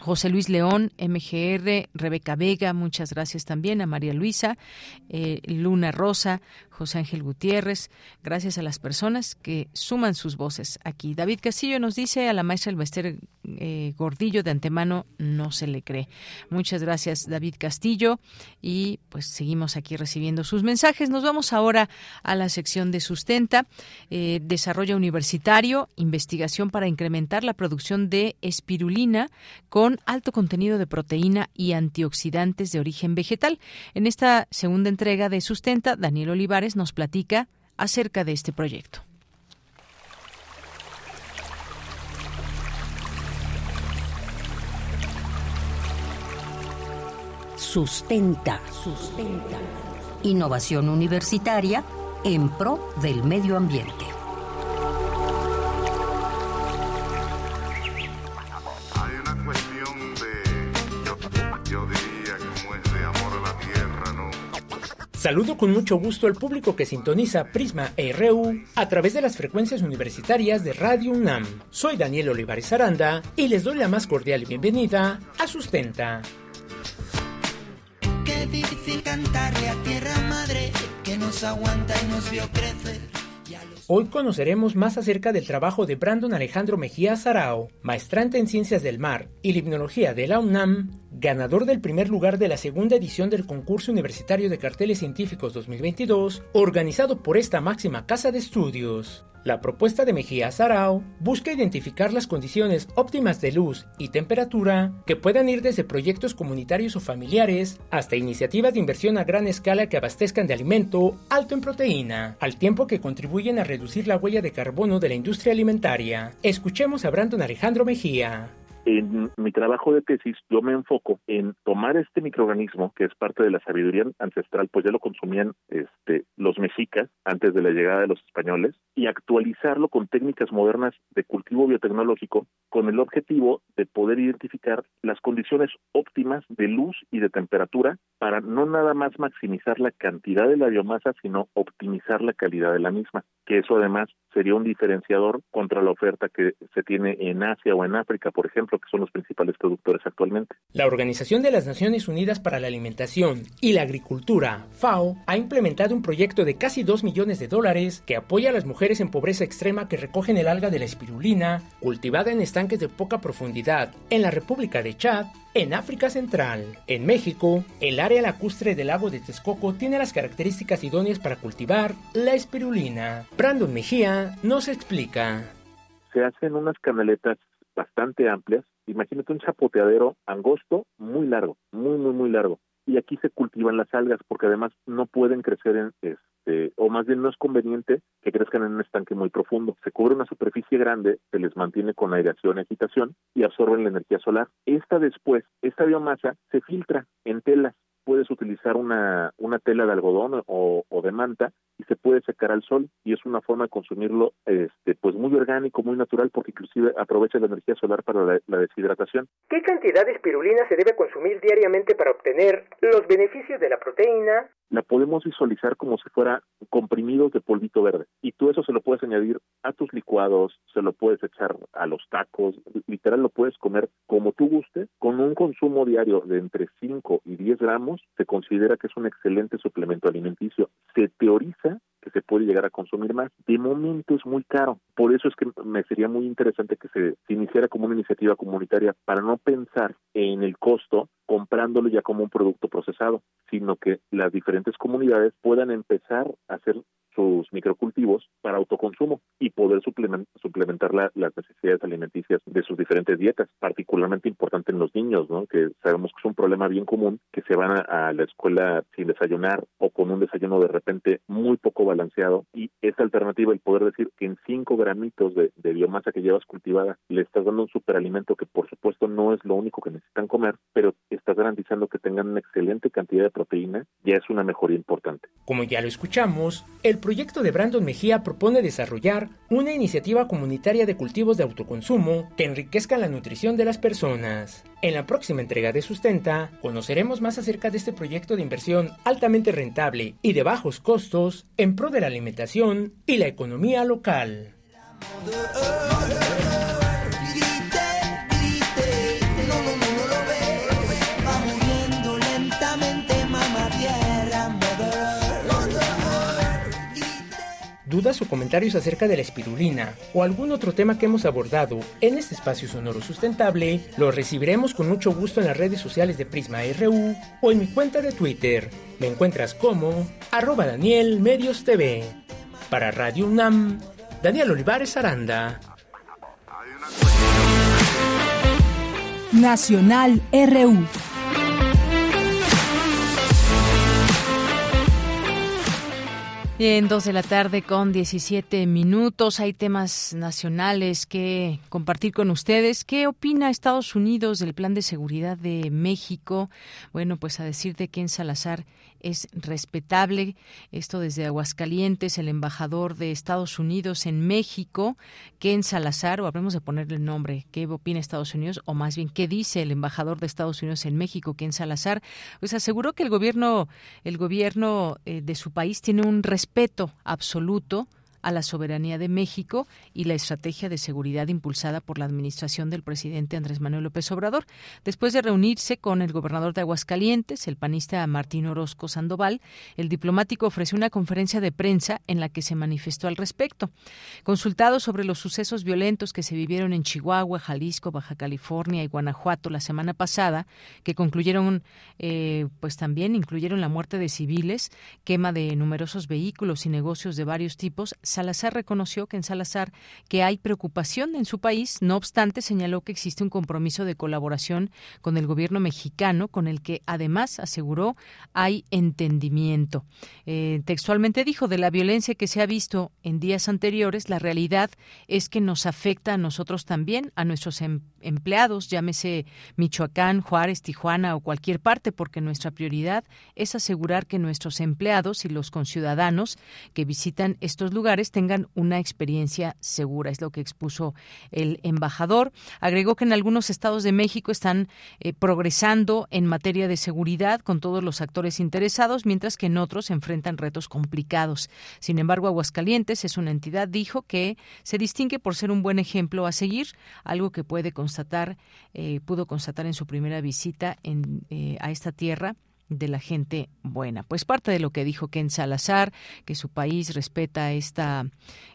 S1: José Luis León, MGR, Rebeca Vega, muchas gracias también a María Luisa, eh, Luna Rosa, José Ángel Gutiérrez, gracias a las personas que suman sus voces aquí. David Castillo nos dice a la maestra Elvester eh, Gordillo de antemano no se le cree. Muchas gracias David Castillo y pues seguimos aquí recibiendo sus mensajes. Nos vamos ahora a la sección de sustenta, eh, desarrollo universitario, investigación para incrementar la producción de espirulina con alto contenido de proteína y antioxidantes de origen vegetal. En esta segunda entrega de sustenta, Daniel Olivares nos platica acerca de este proyecto.
S17: Sustenta, sustenta. Innovación universitaria en pro del medio ambiente.
S5: Saludo con mucho gusto al público que sintoniza Prisma RU a través de las frecuencias universitarias de Radio UNAM. Soy Daniel Olivares Aranda y les doy la más cordial bienvenida a Sustenta.
S18: Qué difícil cantarle a tierra madre que nos aguanta y nos vio crecer.
S5: Hoy conoceremos más acerca del trabajo de Brandon Alejandro Mejía Sarao, maestrante en Ciencias del Mar y Limnología de la UNAM, ganador del primer lugar de la segunda edición del concurso universitario de carteles científicos 2022, organizado por esta máxima casa de estudios. La propuesta de Mejía Sarao busca identificar las condiciones óptimas de luz y temperatura que puedan ir desde proyectos comunitarios o familiares hasta iniciativas de inversión a gran escala que abastezcan de alimento alto en proteína, al tiempo que contribuyen a reducir la huella de carbono de la industria alimentaria. Escuchemos a Brandon Alejandro Mejía.
S19: En mi trabajo de tesis yo me enfoco en tomar este microorganismo que es parte de la sabiduría ancestral, pues ya lo consumían este, los mexicas antes de la llegada de los españoles, y actualizarlo con técnicas modernas de cultivo biotecnológico con el objetivo de poder identificar las condiciones óptimas de luz y de temperatura para no nada más maximizar la cantidad de la biomasa, sino optimizar la calidad de la misma, que eso además sería un diferenciador contra la oferta que se tiene en Asia o en África, por ejemplo, que son los principales productores actualmente.
S5: La Organización de las Naciones Unidas para la Alimentación y la Agricultura, FAO, ha implementado un proyecto de casi 2 millones de dólares que apoya a las mujeres en pobreza extrema que recogen el alga de la espirulina, cultivada en estanques de poca profundidad, en la República de Chad, en África Central. En México, el área lacustre del lago de Texcoco tiene las características idóneas para cultivar la espirulina. Brandon Mejía nos explica.
S19: Se hacen unas canaletas bastante amplias. Imagínate un chapoteadero angosto, muy largo, muy, muy, muy largo. Y aquí se cultivan las algas porque además no pueden crecer en, este, o más bien no es conveniente que crezcan en un estanque muy profundo. Se cubre una superficie grande, se les mantiene con aireación y agitación y absorben la energía solar. Esta después, esta biomasa se filtra en telas puedes utilizar una, una tela de algodón o, o, de manta y se puede secar al sol y es una forma de consumirlo este pues muy orgánico, muy natural porque inclusive aprovecha la energía solar para la, la deshidratación.
S5: ¿Qué cantidad de espirulina se debe consumir diariamente para obtener los beneficios de la proteína?
S19: La podemos visualizar como si fuera comprimidos de polvito verde y tú eso se lo puedes añadir a tus licuados, se lo puedes echar a los tacos, literal lo puedes comer como tú guste, con un consumo diario de entre 5 y 10 gramos se considera que es un excelente suplemento alimenticio. Se teoriza que se puede llegar a consumir más. De momento es muy caro. Por eso es que me sería muy interesante que se, iniciara como una iniciativa comunitaria para no pensar en el costo comprándolo ya como un producto procesado, sino que las diferentes comunidades puedan empezar a hacer sus microcultivos para autoconsumo y poder suplementar las necesidades alimenticias de sus diferentes dietas, particularmente importante en los niños, ¿no? que sabemos que es un problema bien común, que se van a, la escuela sin desayunar o con un desayuno de repente muy poco balanceado y esa alternativa, el poder decir que en cinco gramitos de, de biomasa que llevas cultivada le estás dando un superalimento que por supuesto no es lo único que necesitan comer, pero estás garantizando que tengan una excelente cantidad de proteína, ya es una mejoría importante.
S5: Como ya lo escuchamos, el proyecto de Brandon Mejía propone desarrollar una iniciativa comunitaria de cultivos de autoconsumo que enriquezcan la nutrición de las personas. En la próxima entrega de Sustenta, conoceremos más acerca de este proyecto de inversión altamente rentable y de bajos costos en pro de la alimentación y la economía local. Dudas o comentarios acerca de la espirulina o algún otro tema que hemos abordado en este espacio sonoro sustentable, los recibiremos con mucho gusto en las redes sociales de Prisma RU o en mi cuenta de Twitter. Me encuentras como arroba Daniel Medios TV. Para Radio UNAM, Daniel Olivares Aranda.
S3: Nacional RU.
S1: En dos de la tarde con 17 minutos hay temas nacionales que compartir con ustedes. ¿Qué opina Estados Unidos del plan de seguridad de México? Bueno, pues a decirte que en Salazar es respetable. Esto desde Aguascalientes, el embajador de Estados Unidos en México, Ken Salazar, o habremos de ponerle el nombre, ¿qué opina Estados Unidos? O más bien, ¿qué dice el embajador de Estados Unidos en México, Ken Salazar? Pues aseguró que el gobierno, el gobierno eh, de su país tiene un respeto absoluto a la soberanía de México y la estrategia de seguridad impulsada por la administración del presidente Andrés Manuel López Obrador. Después de reunirse con el gobernador de Aguascalientes, el panista Martín Orozco Sandoval, el diplomático ofreció una conferencia de prensa en la que se manifestó al respecto. Consultado sobre los sucesos violentos que se vivieron en Chihuahua, Jalisco, Baja California y Guanajuato la semana pasada, que concluyeron, eh, pues también incluyeron la muerte de civiles, quema de numerosos vehículos y negocios de varios tipos, Salazar reconoció que en Salazar que hay preocupación en su país, no obstante señaló que existe un compromiso de colaboración con el gobierno mexicano, con el que además aseguró hay entendimiento. Eh, textualmente dijo de la violencia que se ha visto en días anteriores, la realidad es que nos afecta a nosotros también, a nuestros em, empleados, llámese Michoacán, Juárez, Tijuana o cualquier parte, porque nuestra prioridad es asegurar que nuestros empleados y los conciudadanos que visitan estos lugares tengan una experiencia segura, es lo que expuso el embajador. Agregó que en algunos estados de México están eh, progresando en materia de seguridad con todos los actores interesados, mientras que en otros enfrentan retos complicados. Sin embargo, Aguascalientes es una entidad, dijo, que se distingue por ser un buen ejemplo a seguir, algo que puede constatar, eh, pudo constatar en su primera visita en, eh, a esta tierra de la gente buena. Pues parte de lo que dijo Ken Salazar, que su país respeta esta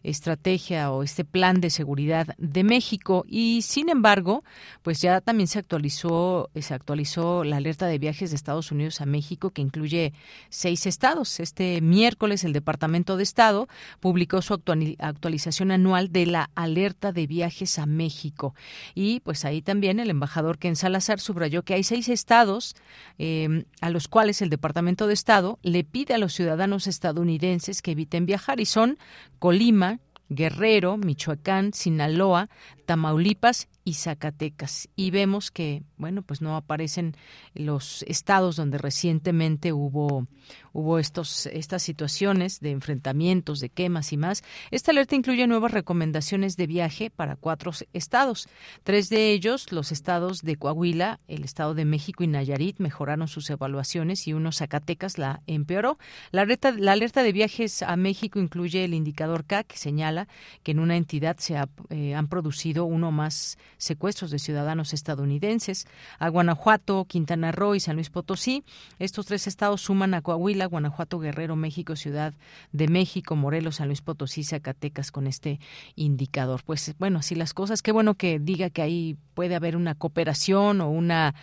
S1: estrategia o este plan de seguridad de México y sin embargo, pues ya también se actualizó se actualizó la alerta de viajes de Estados Unidos a México que incluye seis estados. Este miércoles el Departamento de Estado publicó su actualización anual de la alerta de viajes a México y pues ahí también el embajador Ken Salazar subrayó que hay seis estados eh, a los cuales el Departamento de Estado le pide a los ciudadanos estadounidenses que eviten viajar y son Colima, Guerrero, Michoacán, Sinaloa, Tamaulipas y Zacatecas. Y vemos que, bueno, pues no aparecen los estados donde recientemente hubo, hubo estos, estas situaciones de enfrentamientos, de quemas y más. Esta alerta incluye nuevas recomendaciones de viaje para cuatro estados. Tres de ellos, los estados de Coahuila, el estado de México y Nayarit, mejoraron sus evaluaciones y uno, Zacatecas, la empeoró. La alerta, la alerta de viajes a México incluye el indicador K, que señala que en una entidad se eh, han producido uno más secuestros de ciudadanos estadounidenses. A Guanajuato, Quintana Roo y San Luis Potosí. Estos tres estados suman a Coahuila, Guanajuato, Guerrero, México, Ciudad de México, Morelos, San Luis Potosí, Zacatecas con este indicador. Pues bueno, así las cosas. Qué bueno que diga que ahí puede haber una cooperación o una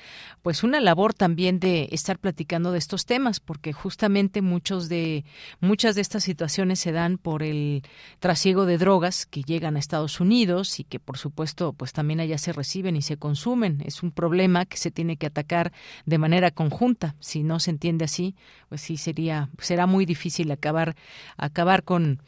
S1: pues una labor también de estar platicando de estos temas porque justamente muchos de muchas de estas situaciones se dan por el trasiego de drogas que llegan a Estados Unidos y que por supuesto pues también allá se reciben y se consumen. Es un problema que se tiene que atacar de manera conjunta. Si no se entiende así pues sí sería será muy difícil acabar acabar con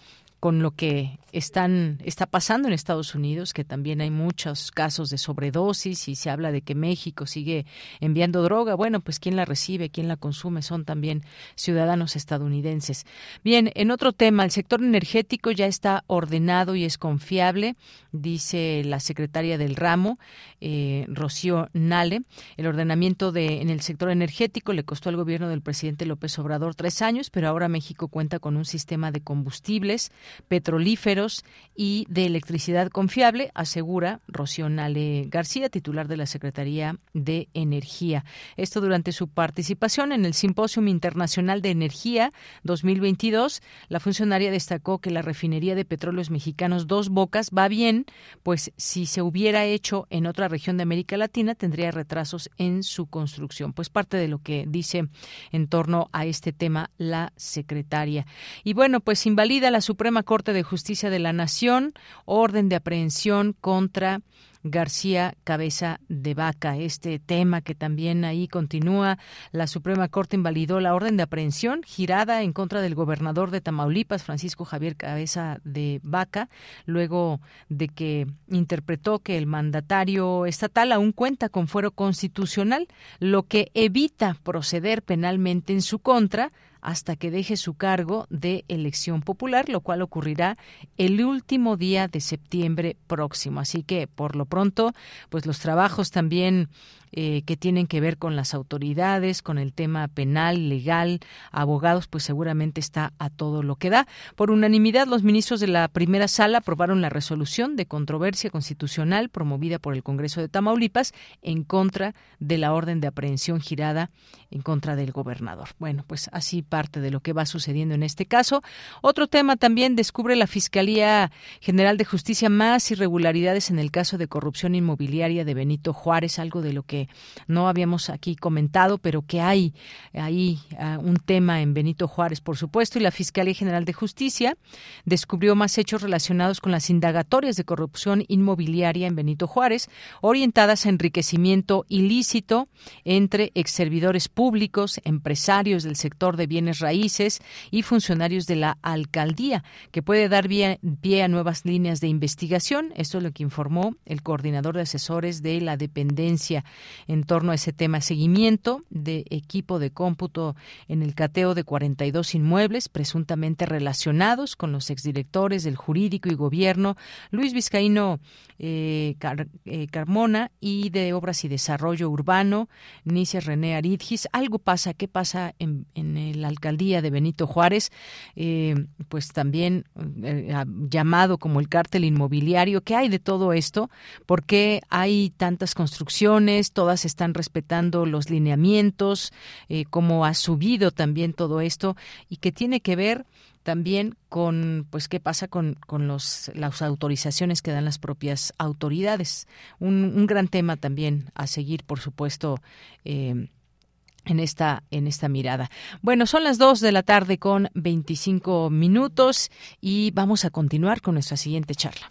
S1: con lo que están está pasando en Estados Unidos, que también hay muchos casos de sobredosis y se habla de que México sigue enviando droga. Bueno, pues quién la recibe, quién la consume son también ciudadanos estadounidenses. Bien, en otro tema, el sector energético ya está ordenado y es confiable, dice la secretaria del ramo, eh, Rocío Nale. El ordenamiento de en el sector energético le costó al gobierno del presidente López Obrador tres años, pero ahora México cuenta con un sistema de combustibles petrolíferos y de electricidad confiable, asegura Rocío Nale García, titular de la Secretaría de Energía. Esto durante su participación en el Simposium Internacional de Energía 2022. La funcionaria destacó que la refinería de petróleos mexicanos Dos Bocas va bien, pues si se hubiera hecho en otra región de América Latina tendría retrasos en su construcción. Pues parte de lo que dice en torno a este tema la secretaria. Y bueno, pues invalida la Suprema Corte de Justicia de la Nación, orden de aprehensión contra García Cabeza de Vaca. Este tema que también ahí continúa, la Suprema Corte invalidó la orden de aprehensión girada en contra del gobernador de Tamaulipas, Francisco Javier Cabeza de Vaca, luego de que interpretó que el mandatario estatal aún cuenta con fuero constitucional, lo que evita proceder penalmente en su contra hasta que deje su cargo de elección popular, lo cual ocurrirá el último día de septiembre próximo. Así que, por lo pronto, pues los trabajos también eh, que tienen que ver con las autoridades, con el tema penal, legal, abogados, pues seguramente está a todo lo que da. Por unanimidad, los ministros de la primera sala aprobaron la resolución de controversia constitucional promovida por el Congreso de Tamaulipas en contra de la orden de aprehensión girada en contra del gobernador. Bueno, pues así parte de lo que va sucediendo en este caso. Otro tema también descubre la Fiscalía General de Justicia más irregularidades en el caso de corrupción inmobiliaria de Benito Juárez, algo de lo que no habíamos aquí comentado, pero que hay ahí ah, un tema en Benito Juárez, por supuesto, y la Fiscalía General de Justicia descubrió más hechos relacionados con las indagatorias de corrupción inmobiliaria en Benito Juárez, orientadas a enriquecimiento ilícito entre exservidores públicos, empresarios del sector de bienes raíces y funcionarios de la alcaldía, que puede dar pie a nuevas líneas de investigación. Esto es lo que informó el coordinador de asesores de la dependencia en torno a ese tema. Seguimiento de equipo de cómputo en el cateo de 42 inmuebles presuntamente relacionados con los exdirectores del jurídico y gobierno Luis Vizcaíno eh, eh, Carmona y de Obras y Desarrollo Urbano, Nicia René Aridgis. Algo pasa, ¿qué pasa en, la alcaldía de Benito Juárez? Eh, pues también llamado como el cártel inmobiliario. ¿Qué hay de todo esto? ¿Por qué hay tantas construcciones? Todas están respetando los lineamientos, cómo ha subido también todo esto y que tiene que ver también con pues qué pasa con, con los, las autorizaciones que dan las propias autoridades. Un, gran tema también a seguir, por supuesto. Eh, en esta, en esta mirada. Bueno, son las 2 de la tarde con 25 minutos y vamos a continuar con nuestra siguiente charla.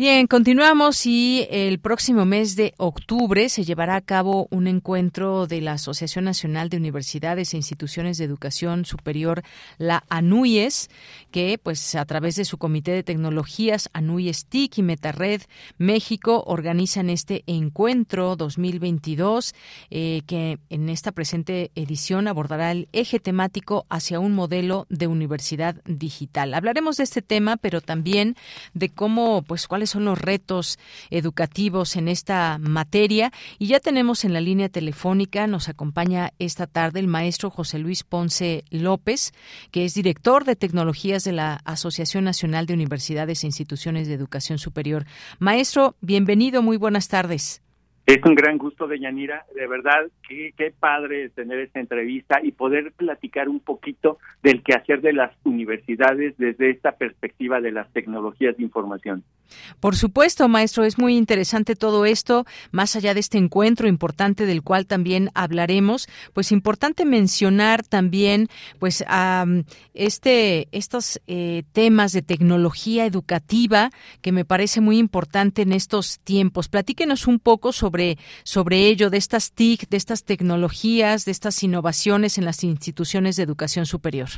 S1: Bien, continuamos y el próximo mes de octubre se llevará a cabo un encuentro de la Asociación Nacional de Universidades e Instituciones de Educación Superior, la ANUYES, que pues a través de su Comité de Tecnologías ANUYES TIC y MetaRed México organizan este encuentro 2022 eh, que en esta presente edición abordará el eje temático hacia un modelo de universidad digital. Hablaremos de este tema, pero también de cómo pues cuáles son los retos educativos en esta materia. Y ya tenemos en la línea telefónica, nos acompaña esta tarde el maestro José Luis Ponce López, que es director de tecnologías de la Asociación Nacional de Universidades e Instituciones de Educación Superior. Maestro, bienvenido, muy buenas tardes.
S20: Es un gran gusto, Deyanira. De verdad, qué, padre tener esta entrevista y poder platicar un poquito del quehacer de las universidades desde esta perspectiva de las tecnologías de información.
S1: Por supuesto, maestro, es muy interesante todo esto, más allá de este encuentro importante del cual también hablaremos, pues importante mencionar también pues este estos eh, temas de tecnología educativa que me parece muy importante en estos tiempos. Platíquenos un poco sobre sobre ello de estas TIC, de estas tecnologías, de estas innovaciones en las instituciones de educación superior.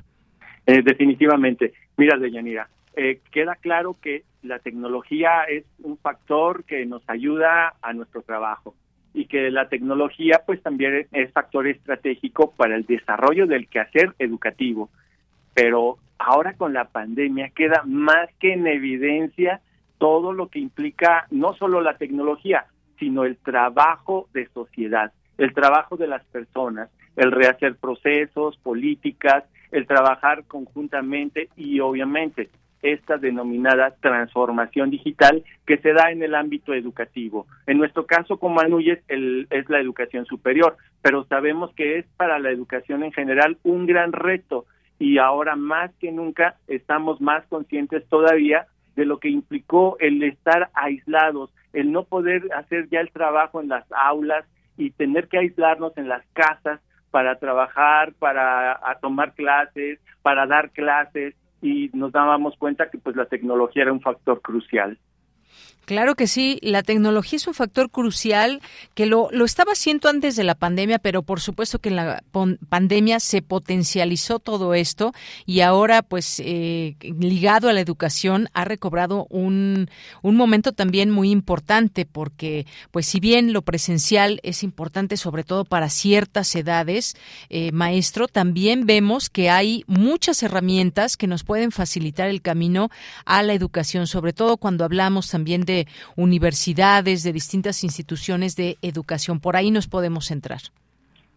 S20: Eh, definitivamente. Mira, Deyanira, eh, queda claro que la tecnología es un factor que nos ayuda a nuestro trabajo y que la tecnología pues también es factor estratégico para el desarrollo del quehacer educativo. Pero ahora con la pandemia queda más que en evidencia todo lo que implica no solo la tecnología, sino el trabajo de sociedad, el trabajo de las personas, el rehacer procesos, políticas, el trabajar conjuntamente y obviamente esta denominada transformación digital que se da en el ámbito educativo. En nuestro caso, como Anuyes, es la educación superior, pero sabemos que es para la educación en general un gran reto y ahora más que nunca estamos más conscientes todavía de lo que implicó el estar aislados, el no poder hacer ya el trabajo en las aulas y tener que aislarnos en las casas para trabajar, para tomar clases, para dar clases y nos dábamos cuenta que pues la tecnología era un factor crucial.
S1: Claro que sí, la tecnología es un factor crucial que lo, lo estaba haciendo antes de la pandemia, pero por supuesto que en la pandemia se potencializó todo esto y ahora pues eh, ligado a la educación ha recobrado un, un momento también muy importante porque pues si bien lo presencial es importante sobre todo para ciertas edades, eh, maestro, también vemos que hay muchas herramientas que nos pueden facilitar el camino a la educación, sobre todo cuando hablamos también de universidades, de distintas instituciones de educación. Por ahí nos podemos centrar.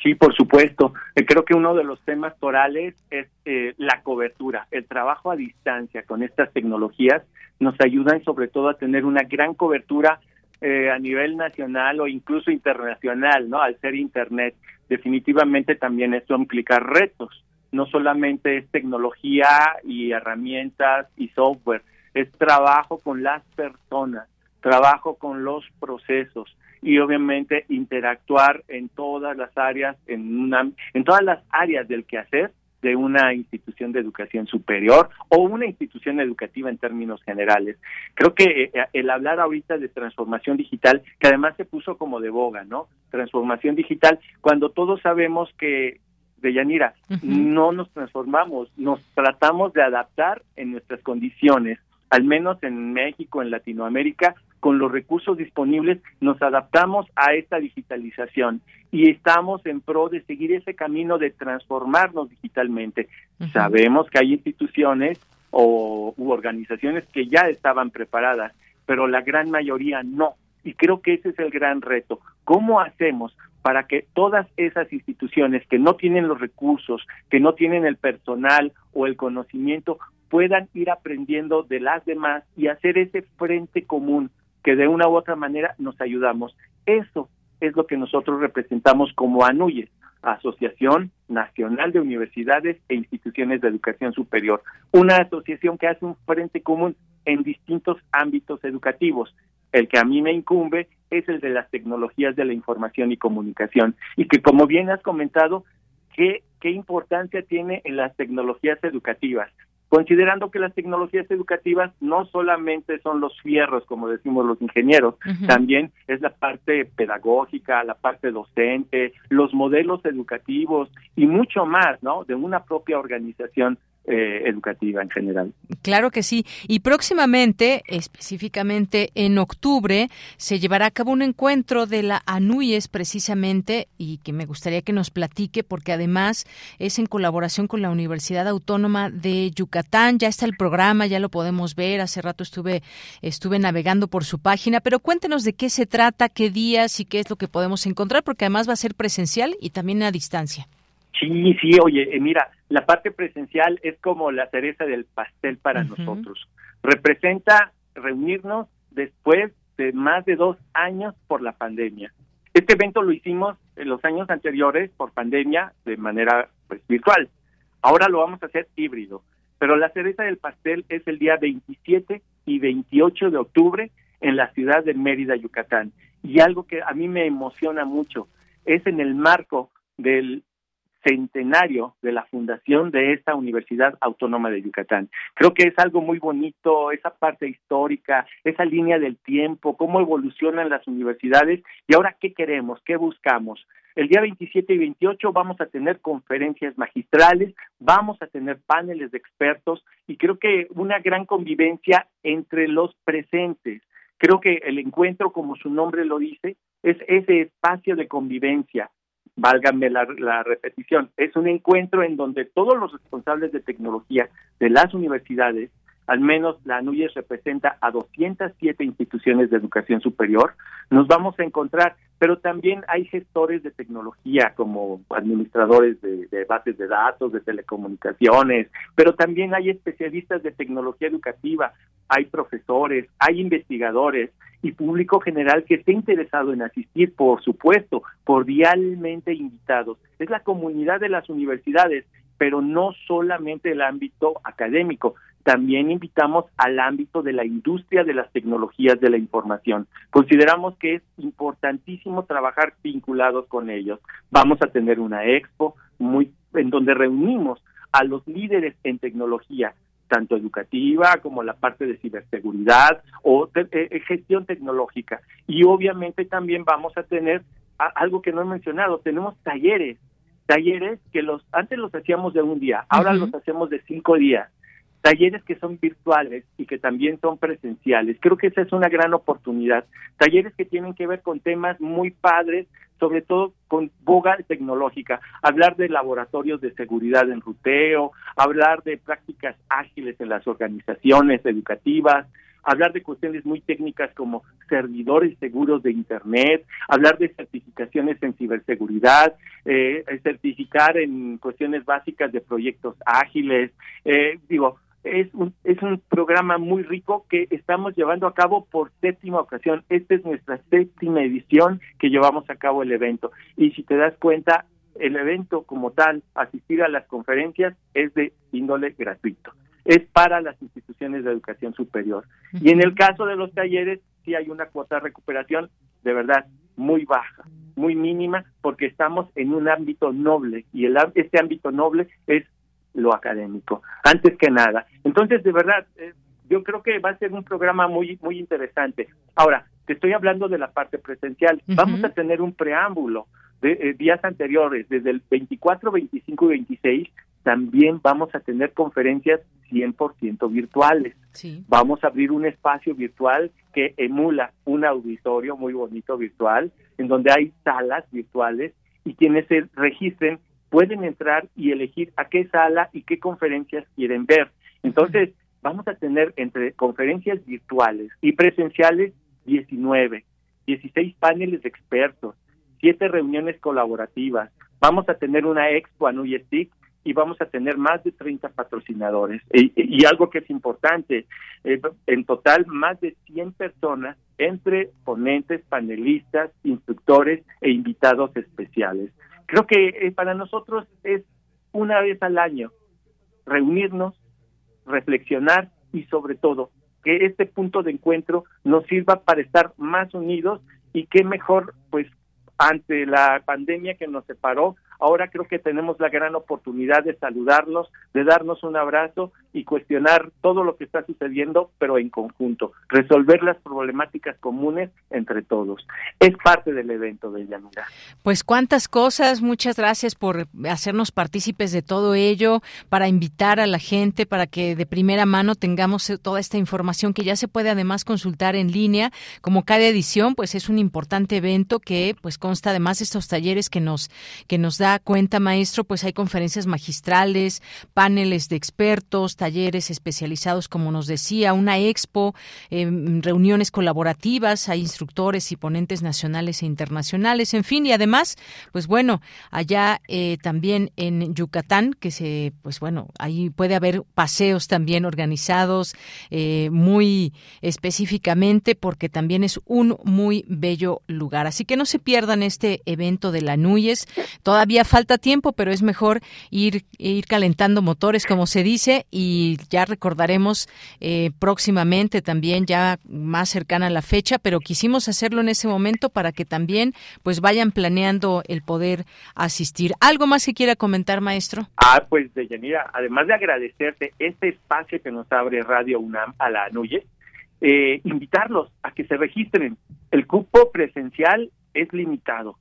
S20: Sí, por supuesto. Eh, creo que uno de los temas torales es eh, la cobertura. El trabajo a distancia con estas tecnologías nos ayudan sobre todo a tener una gran cobertura eh, a nivel nacional o incluso internacional, ¿no? Al ser Internet, definitivamente también esto implica retos. No solamente es tecnología y herramientas y software, es trabajo con las personas, trabajo con los procesos y obviamente interactuar en todas las áreas, en, una, en todas las áreas del quehacer de una institución de educación superior o una institución educativa en términos generales. Creo que eh, el hablar ahorita de transformación digital, que además se puso como de boga, ¿no? Transformación digital, cuando todos sabemos que de Yanira, no nos transformamos, nos tratamos de adaptar en nuestras condiciones al menos en México, en Latinoamérica, con los recursos disponibles, nos adaptamos a esta digitalización y estamos en pro de seguir ese camino de transformarnos digitalmente. Sabemos que hay instituciones o u organizaciones que ya estaban preparadas, pero la gran mayoría no. Y creo que ese es el gran reto. ¿Cómo hacemos para que todas esas instituciones que no tienen los recursos, que no tienen el personal o el conocimiento, puedan ir aprendiendo de las demás y hacer ese frente común que de una u otra manera nos ayudamos. Eso es lo que nosotros representamos como ANUYES, Asociación Nacional de Universidades e Instituciones de Educación Superior, una asociación que hace un frente común en distintos ámbitos educativos. El que a mí me incumbe es el de las tecnologías de la información y comunicación y que como bien has comentado, qué, qué importancia tiene en las tecnologías educativas considerando que las tecnologías educativas no solamente son los fierros, como decimos los ingenieros, también es la parte pedagógica, la parte docente, los modelos educativos y mucho más, ¿no? De una propia organización eh, educativa en general.
S1: Claro que sí. Y próximamente, específicamente en octubre, se llevará a cabo un encuentro de la ANUYES precisamente y que me gustaría que nos platique porque además es en colaboración con la Universidad Autónoma de Yucatán. Ya está el programa, ya lo podemos ver. Hace rato estuve, estuve navegando por su página, pero cuéntenos de qué se trata, qué días y qué es lo que podemos encontrar porque además va a ser presencial y también a distancia.
S20: Sí, sí, oye, eh, mira, la parte presencial es como la cereza del pastel para nosotros. Representa reunirnos después de más de dos años por la pandemia. Este evento lo hicimos en los años anteriores por pandemia de manera pues, virtual. Ahora lo vamos a hacer híbrido. Pero la cereza del pastel es el día 27 y 28 de octubre en la ciudad de Mérida, Yucatán. Y algo que a mí me emociona mucho es en el marco del centenario de la fundación de esta Universidad Autónoma de Yucatán. Creo que es algo muy bonito, esa parte histórica, esa línea del tiempo, cómo evolucionan las universidades y ahora qué queremos, qué buscamos. El día 27 y 28 vamos a tener conferencias magistrales, vamos a tener paneles de expertos y creo que una gran convivencia entre los presentes. Creo que el encuentro, como su nombre lo dice, es ese espacio de convivencia, válgame la, la, repetición, es un encuentro en donde todos los responsables de tecnología de las universidades, al menos la ANUYES representa a 207 instituciones de educación superior, nos vamos a encontrar pero también hay gestores de tecnología como administradores de, bases de datos, de telecomunicaciones, pero también hay especialistas de tecnología educativa, hay profesores, hay investigadores y público general que esté interesado en asistir, por supuesto, cordialmente invitados. Es la comunidad de las universidades, pero no solamente el ámbito académico, también invitamos al ámbito de la industria de las tecnologías de la información. Consideramos que es importantísimo trabajar vinculados con ellos. Vamos a tener una expo muy en donde reunimos a los líderes en tecnología, tanto educativa como la parte de ciberseguridad o de, eh, gestión tecnológica. Y obviamente también vamos a tener algo que no he mencionado, tenemos talleres, talleres que los antes los hacíamos de un día, ahora los hacemos de cinco días talleres que son virtuales y que también son presenciales. Creo que esa es una gran oportunidad. Talleres que tienen que ver con temas muy padres, sobre todo con boga tecnológica, hablar de laboratorios de seguridad en ruteo, hablar de prácticas ágiles en las organizaciones educativas, hablar de cuestiones muy técnicas como servidores seguros de Internet, hablar de certificaciones en ciberseguridad, eh, certificar en cuestiones básicas de proyectos ágiles, eh, digo, es un, es un programa muy rico que estamos llevando a cabo por séptima ocasión. Esta es nuestra séptima edición que llevamos a cabo el evento. Y si te das cuenta, el evento como tal, asistir a las conferencias, es de índole gratuito. Es para las instituciones de educación superior. Y en el caso de los talleres, sí hay una cuota de recuperación, de verdad, muy baja, muy mínima, porque estamos en un ámbito noble. Y el, este ámbito noble es lo académico, antes que nada. Entonces, de verdad, eh, yo creo que va a ser un programa muy, muy interesante. Ahora, te estoy hablando de la parte presencial. Vamos a tener un preámbulo de eh, días anteriores, desde el 24, 25 y 26, también vamos a tener conferencias 100% virtuales. Vamos a abrir un espacio virtual que emula un auditorio muy bonito virtual, en donde hay salas virtuales y quienes se registren pueden entrar y elegir a qué sala y qué conferencias quieren ver. Entonces, vamos a tener entre conferencias virtuales y presenciales 19, 16 paneles de expertos, 7 reuniones colaborativas. Vamos a tener una expo a Stick y vamos a tener más de 30 patrocinadores. Y, algo que es importante, eh, en total más de 100 personas entre ponentes, panelistas, instructores e invitados especiales. Creo que eh, para nosotros es una vez al año reunirnos, reflexionar y sobre todo que este punto de encuentro nos sirva para estar más unidos y qué mejor pues ante la pandemia que nos separó ahora creo que tenemos la gran oportunidad de saludarnos, de darnos un abrazo y cuestionar todo lo que está sucediendo, pero en conjunto, resolver las problemáticas comunes entre todos. Es parte del evento de Yanira.
S1: Pues cuántas cosas, muchas gracias por hacernos partícipes de todo ello, para invitar a la gente, para que de primera mano tengamos toda esta información que ya se puede además consultar en línea, como cada edición, pues es un importante evento que pues consta además de estos talleres que nos que nos da cuenta maestro, pues hay conferencias magistrales, paneles de expertos, talleres especializados, como nos decía, una expo, em, reuniones colaborativas, hay instructores y ponentes nacionales e internacionales, en fin, y además, pues bueno, allá eh, también en Yucatán, que se, pues bueno, ahí puede haber paseos también organizados eh, muy específicamente, porque también es un muy bello lugar. Así que no se pierdan este evento de la Núñez. Todavía falta tiempo, pero es mejor ir, ir calentando motores, como se dice, y ya recordaremos eh, próximamente también, ya más cercana a la fecha, pero quisimos hacerlo en ese momento para que también pues vayan planeando el poder asistir. ¿Algo más que quiera comentar, maestro?
S20: Ah, pues, Deyanira, además de agradecerte este espacio que nos abre Radio UNAM a la Núñez, eh, invitarlos a que se registren. El cupo presencial es limitado.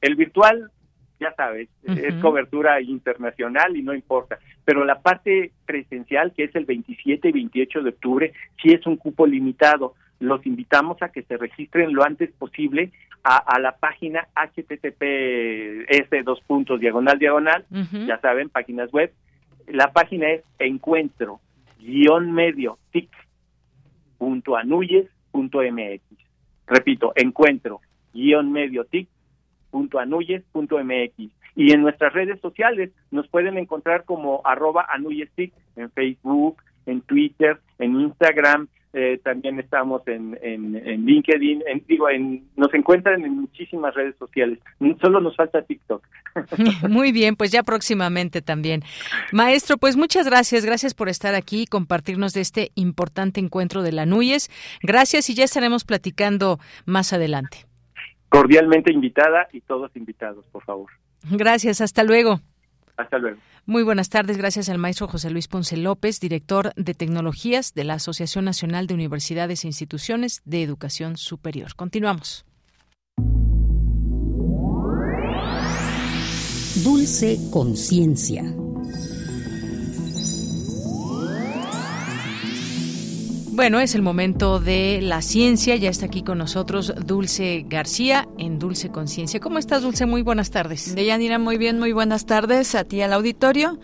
S20: El virtual ya sabes, es cobertura internacional y no importa. Pero la parte presencial, que es el 27 y 28 de octubre, sí es un cupo limitado. Los invitamos a que se registren lo antes posible a, la página https dos puntos diagonal diagonal, ya saben, páginas web. La página es encuentro guion medio tic punto anuyes punto mx. Repito, encuentro guion medio tic .anuyes.mx y en nuestras redes sociales nos pueden encontrar como arroba anuyestic en Facebook, en Twitter, en Instagram, eh, también estamos en, en, LinkedIn, en, digo, en, nos encuentran en muchísimas redes sociales. Solo nos falta TikTok.
S1: Muy bien, pues ya próximamente también. Maestro, pues muchas gracias, gracias por estar aquí y compartirnos de este importante encuentro de la Núñez. Gracias y ya estaremos platicando más adelante
S20: cordialmente invitada y todos invitados, por favor.
S1: Gracias, hasta luego.
S20: Hasta luego.
S1: Muy buenas tardes, gracias al maestro José Luis Ponce López, director de tecnologías de la Asociación Nacional de Universidades e Instituciones de Educación Superior. Continuamos.
S17: Dulce Conciencia.
S1: Bueno, es el momento de la ciencia. Ya está aquí con nosotros Dulce García en Dulce Conciencia. ¿Cómo estás, Dulce? Muy buenas tardes.
S21: Deyanira, muy bien, muy buenas tardes a ti al auditorio.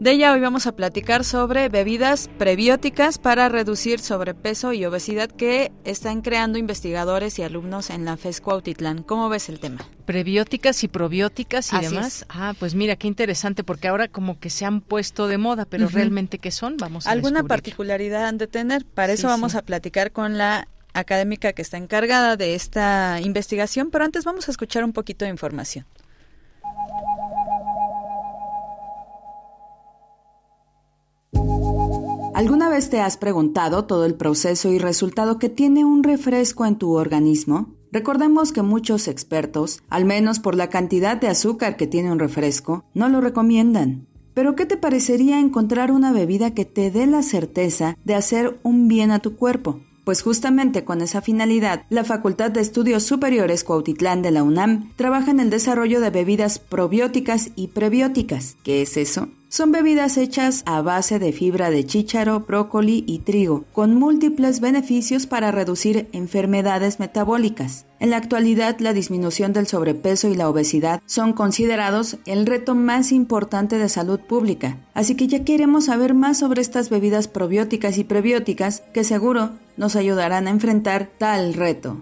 S21: De ella hoy vamos a platicar sobre bebidas prebióticas para reducir sobrepeso y obesidad que están creando investigadores y alumnos en la FES Cuautitlán. ¿Cómo ves el tema?
S1: Prebióticas y probióticas y demás. Ah, pues mira, qué interesante, porque ahora como que se han puesto de moda, pero realmente ¿qué son? Vamos a
S21: ¿Alguna particularidad han de tener? Para eso vamos a platicar con la académica que está encargada de esta investigación, pero antes vamos a escuchar un poquito de información.
S22: ¿Alguna vez te has preguntado todo el proceso y resultado que tiene un refresco en tu organismo? Recordemos que muchos expertos, al menos por la cantidad de azúcar que tiene un refresco, no lo recomiendan. Pero ¿qué te parecería encontrar una bebida que te dé la certeza de hacer un bien a tu cuerpo? Pues justamente con esa finalidad, la Facultad de Estudios Superiores Cuautitlán de la UNAM trabaja en el desarrollo de bebidas probióticas y prebióticas. ¿Qué es eso? Son bebidas hechas a base de fibra de chícharo, brócoli y trigo, con múltiples beneficios para reducir enfermedades metabólicas. En la actualidad, la disminución del sobrepeso y la obesidad son considerados el reto más importante de salud pública. Así que ya queremos saber más sobre estas bebidas probióticas y prebióticas que seguro nos ayudarán a enfrentar tal reto.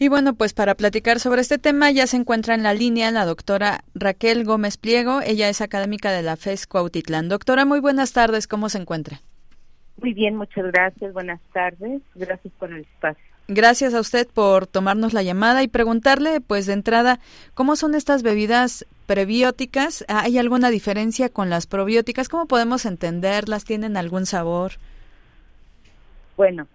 S21: Y bueno, pues para platicar sobre este tema ya se encuentra en la línea la doctora Raquel Gómez Pliego. Ella es académica de la FES Cuautitlán. Doctora, muy buenas tardes. ¿Cómo se encuentra?
S23: Muy bien, muchas gracias. Buenas tardes. Gracias por el espacio.
S21: Gracias a usted por tomarnos la llamada y preguntarle, pues de entrada, ¿cómo son estas bebidas prebióticas? ¿Hay alguna diferencia con las probióticas? ¿Cómo podemos entenderlas? ¿Tienen algún sabor?
S23: Bueno,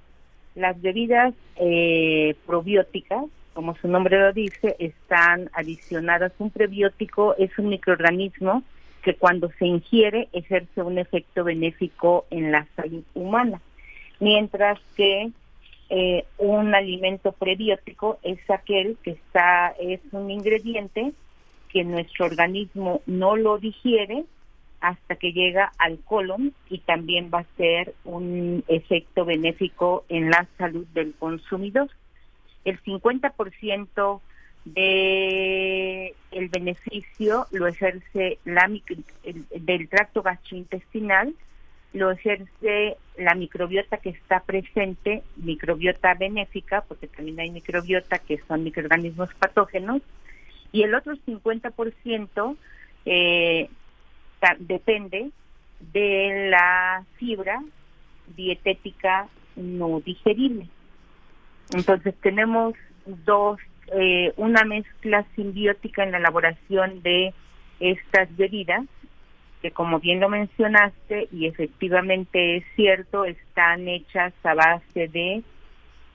S23: las bebidas eh, probióticas como su nombre lo dice, están adicionadas. Un prebiótico es un microorganismo que cuando se ingiere ejerce un efecto benéfico en la salud humana, mientras que eh, un alimento prebiótico es aquel que está es un ingrediente que nuestro organismo no lo digiere hasta que llega al colon y también va a ser un efecto benéfico en la salud del consumidor. El 50% de el beneficio lo ejerce la del tracto gastrointestinal, lo ejerce la microbiota que está presente, microbiota benéfica, porque también hay microbiota que son microorganismos patógenos, y el otro 50% eh, depende de la fibra dietética no digerible. Entonces tenemos dos, eh, una mezcla simbiótica en la elaboración de estas bebidas, que como bien lo mencionaste, y efectivamente es cierto, están hechas a base de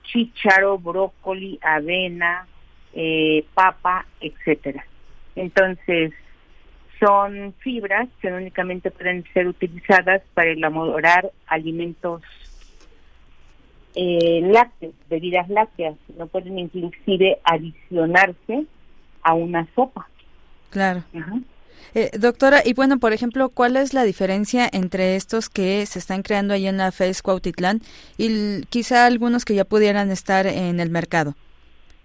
S23: chícharo, brócoli, avena, eh, papa, etcétera. Entonces, son fibras que únicamente pueden ser utilizadas para elaborar alimentos eh, lácteos, bebidas lácteas, no pueden inclusive adicionarse a una sopa.
S21: Claro. Eh, doctora, y bueno, por ejemplo, ¿cuál es la diferencia entre estos que se están creando ahí en la FES Cuautitlán y quizá algunos que ya pudieran estar en el mercado?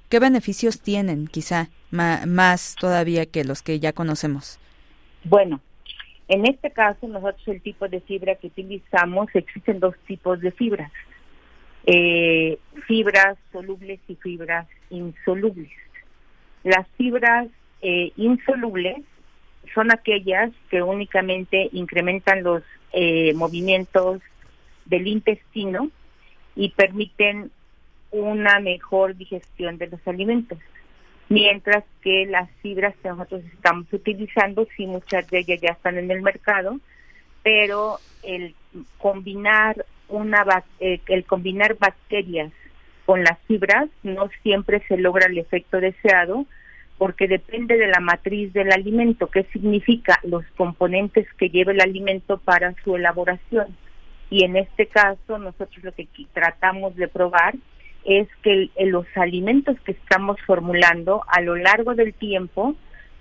S21: ¿Qué beneficios tienen quizá más todavía que los que ya conocemos?
S23: Bueno, en este caso nosotros el tipo de fibra que utilizamos, existen dos tipos de fibras. Eh, fibras solubles y fibras insolubles. Las fibras eh, insolubles son aquellas que únicamente incrementan los eh, movimientos del intestino y permiten una mejor digestión de los alimentos. Mientras que las fibras que nosotros estamos utilizando, sí, muchas de ellas ya están en el mercado, pero el combinar una eh, el combinar bacterias con las fibras no siempre se logra el efecto deseado porque depende de la matriz del alimento, qué significa los componentes que lleva el alimento para su elaboración. Y en este caso nosotros lo que tratamos de probar es que los alimentos que estamos formulando a lo largo del tiempo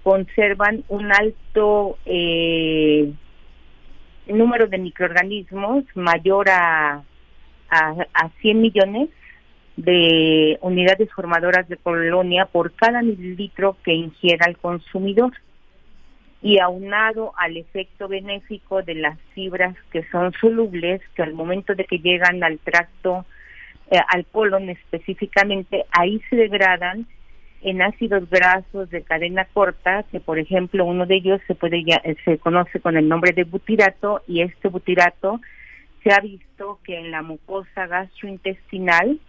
S23: conservan un alto eh, número de microorganismos mayor a, a, a 100 millones de unidades formadoras de colonia por cada mililitro que ingiera el consumidor. Y aunado al efecto benéfico de las fibras que son solubles, que al momento de que llegan al tracto, eh, al colon específicamente, ahí se degradan en ácidos grasos de cadena corta, que por ejemplo uno de ellos se puede se conoce con el nombre de butirato y este butirato se ha visto que en la mucosa gastrointestinal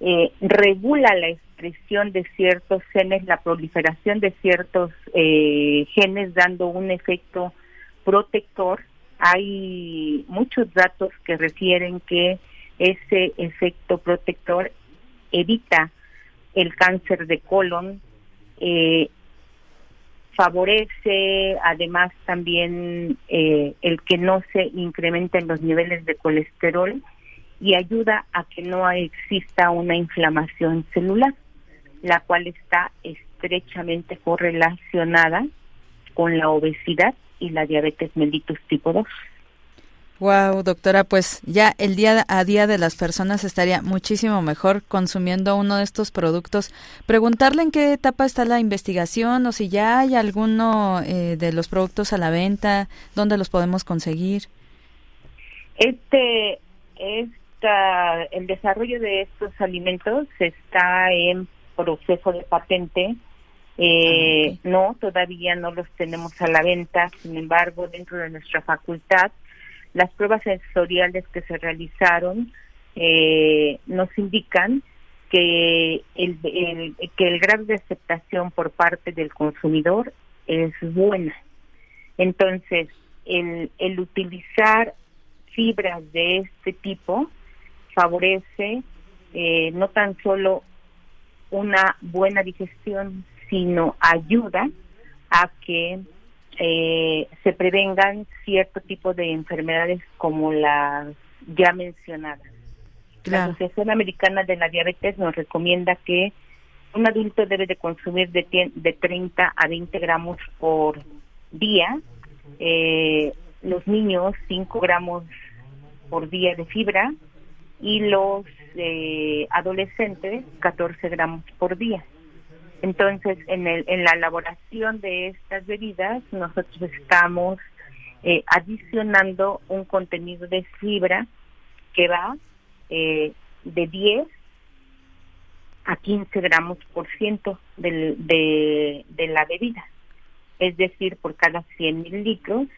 S23: eh, regula la expresión de ciertos genes, la proliferación de ciertos eh, genes, dando un efecto protector. Hay muchos datos que refieren que ese efecto protector evita el cáncer de colon, eh, favorece además también eh, el que no se incrementen los niveles de colesterol y ayuda a que no exista una inflamación celular, la cual está estrechamente correlacionada con la obesidad y la diabetes mellitus tipo 2.
S21: Wow, doctora, pues ya el día a día de las personas estaría muchísimo mejor consumiendo uno de estos productos. Preguntarle en qué etapa está la investigación o si ya hay alguno eh, de los productos a la venta, dónde los podemos conseguir.
S23: Este, esta, el desarrollo de estos alimentos está en proceso de patente. Eh, no, todavía no los tenemos a la venta. Sin embargo, dentro de nuestra facultad las pruebas sensoriales que se realizaron eh, nos indican que el, que el grado de aceptación por parte del consumidor es buena. Entonces, el, el utilizar fibras de este tipo favorece eh, no tan solo una buena digestión, sino ayuda a que eh, se prevengan cierto tipo de enfermedades como las ya mencionadas. La Asociación Americana de la Diabetes nos recomienda que un adulto debe de consumir de, de 30 a 20 gramos por día, eh, los niños 5 gramos por día de fibra y los eh, adolescentes 14 gramos por día. Entonces, en, el, en la elaboración de estas bebidas, nosotros estamos eh, adicionando un contenido de fibra que va eh, de 10 a 15 gramos por ciento de, de la bebida. Es decir, por cada 100 mililitros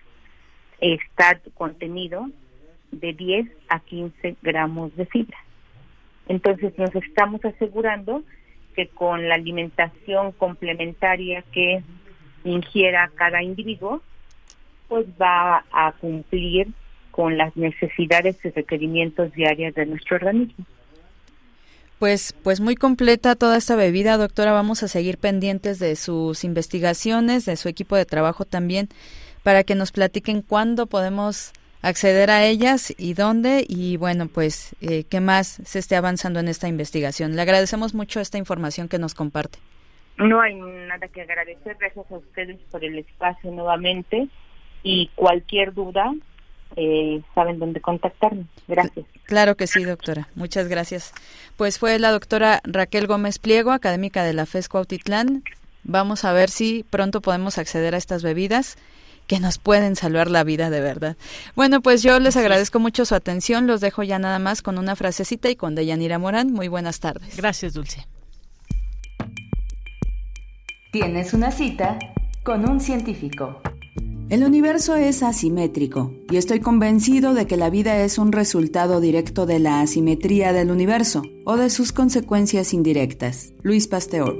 S23: está contenido de 10 a 15 gramos de fibra. Entonces nos estamos asegurando que con la alimentación complementaria que ingiera cada individuo, pues va a cumplir con las necesidades y requerimientos diarios de nuestro organismo.
S21: Pues, pues muy completa toda esta bebida, doctora. Vamos a seguir pendientes de sus investigaciones, de su equipo de trabajo también, para que nos platiquen cuándo podemos acceder a ellas y dónde y bueno pues eh, qué más se esté avanzando en esta investigación. Le agradecemos mucho esta información que nos comparte.
S23: No hay nada que agradecer, gracias a ustedes por el espacio nuevamente y cualquier duda eh, saben dónde contactarme. Gracias.
S21: Claro que sí, doctora. Muchas gracias. Pues fue la doctora Raquel Gómez Pliego, académica de la FESCO Autitlán. Vamos a ver si pronto podemos acceder a estas bebidas que nos pueden salvar la vida de verdad. Bueno, pues yo les agradezco mucho su atención. Los dejo ya nada más con una frasecita y con Deyanira Morán. Muy buenas tardes.
S1: Gracias, Dulce.
S24: Tienes una cita con un científico.
S22: El universo es asimétrico y estoy convencido de que la vida es un resultado directo de la asimetría del universo o de sus consecuencias indirectas. Luis Pasteur.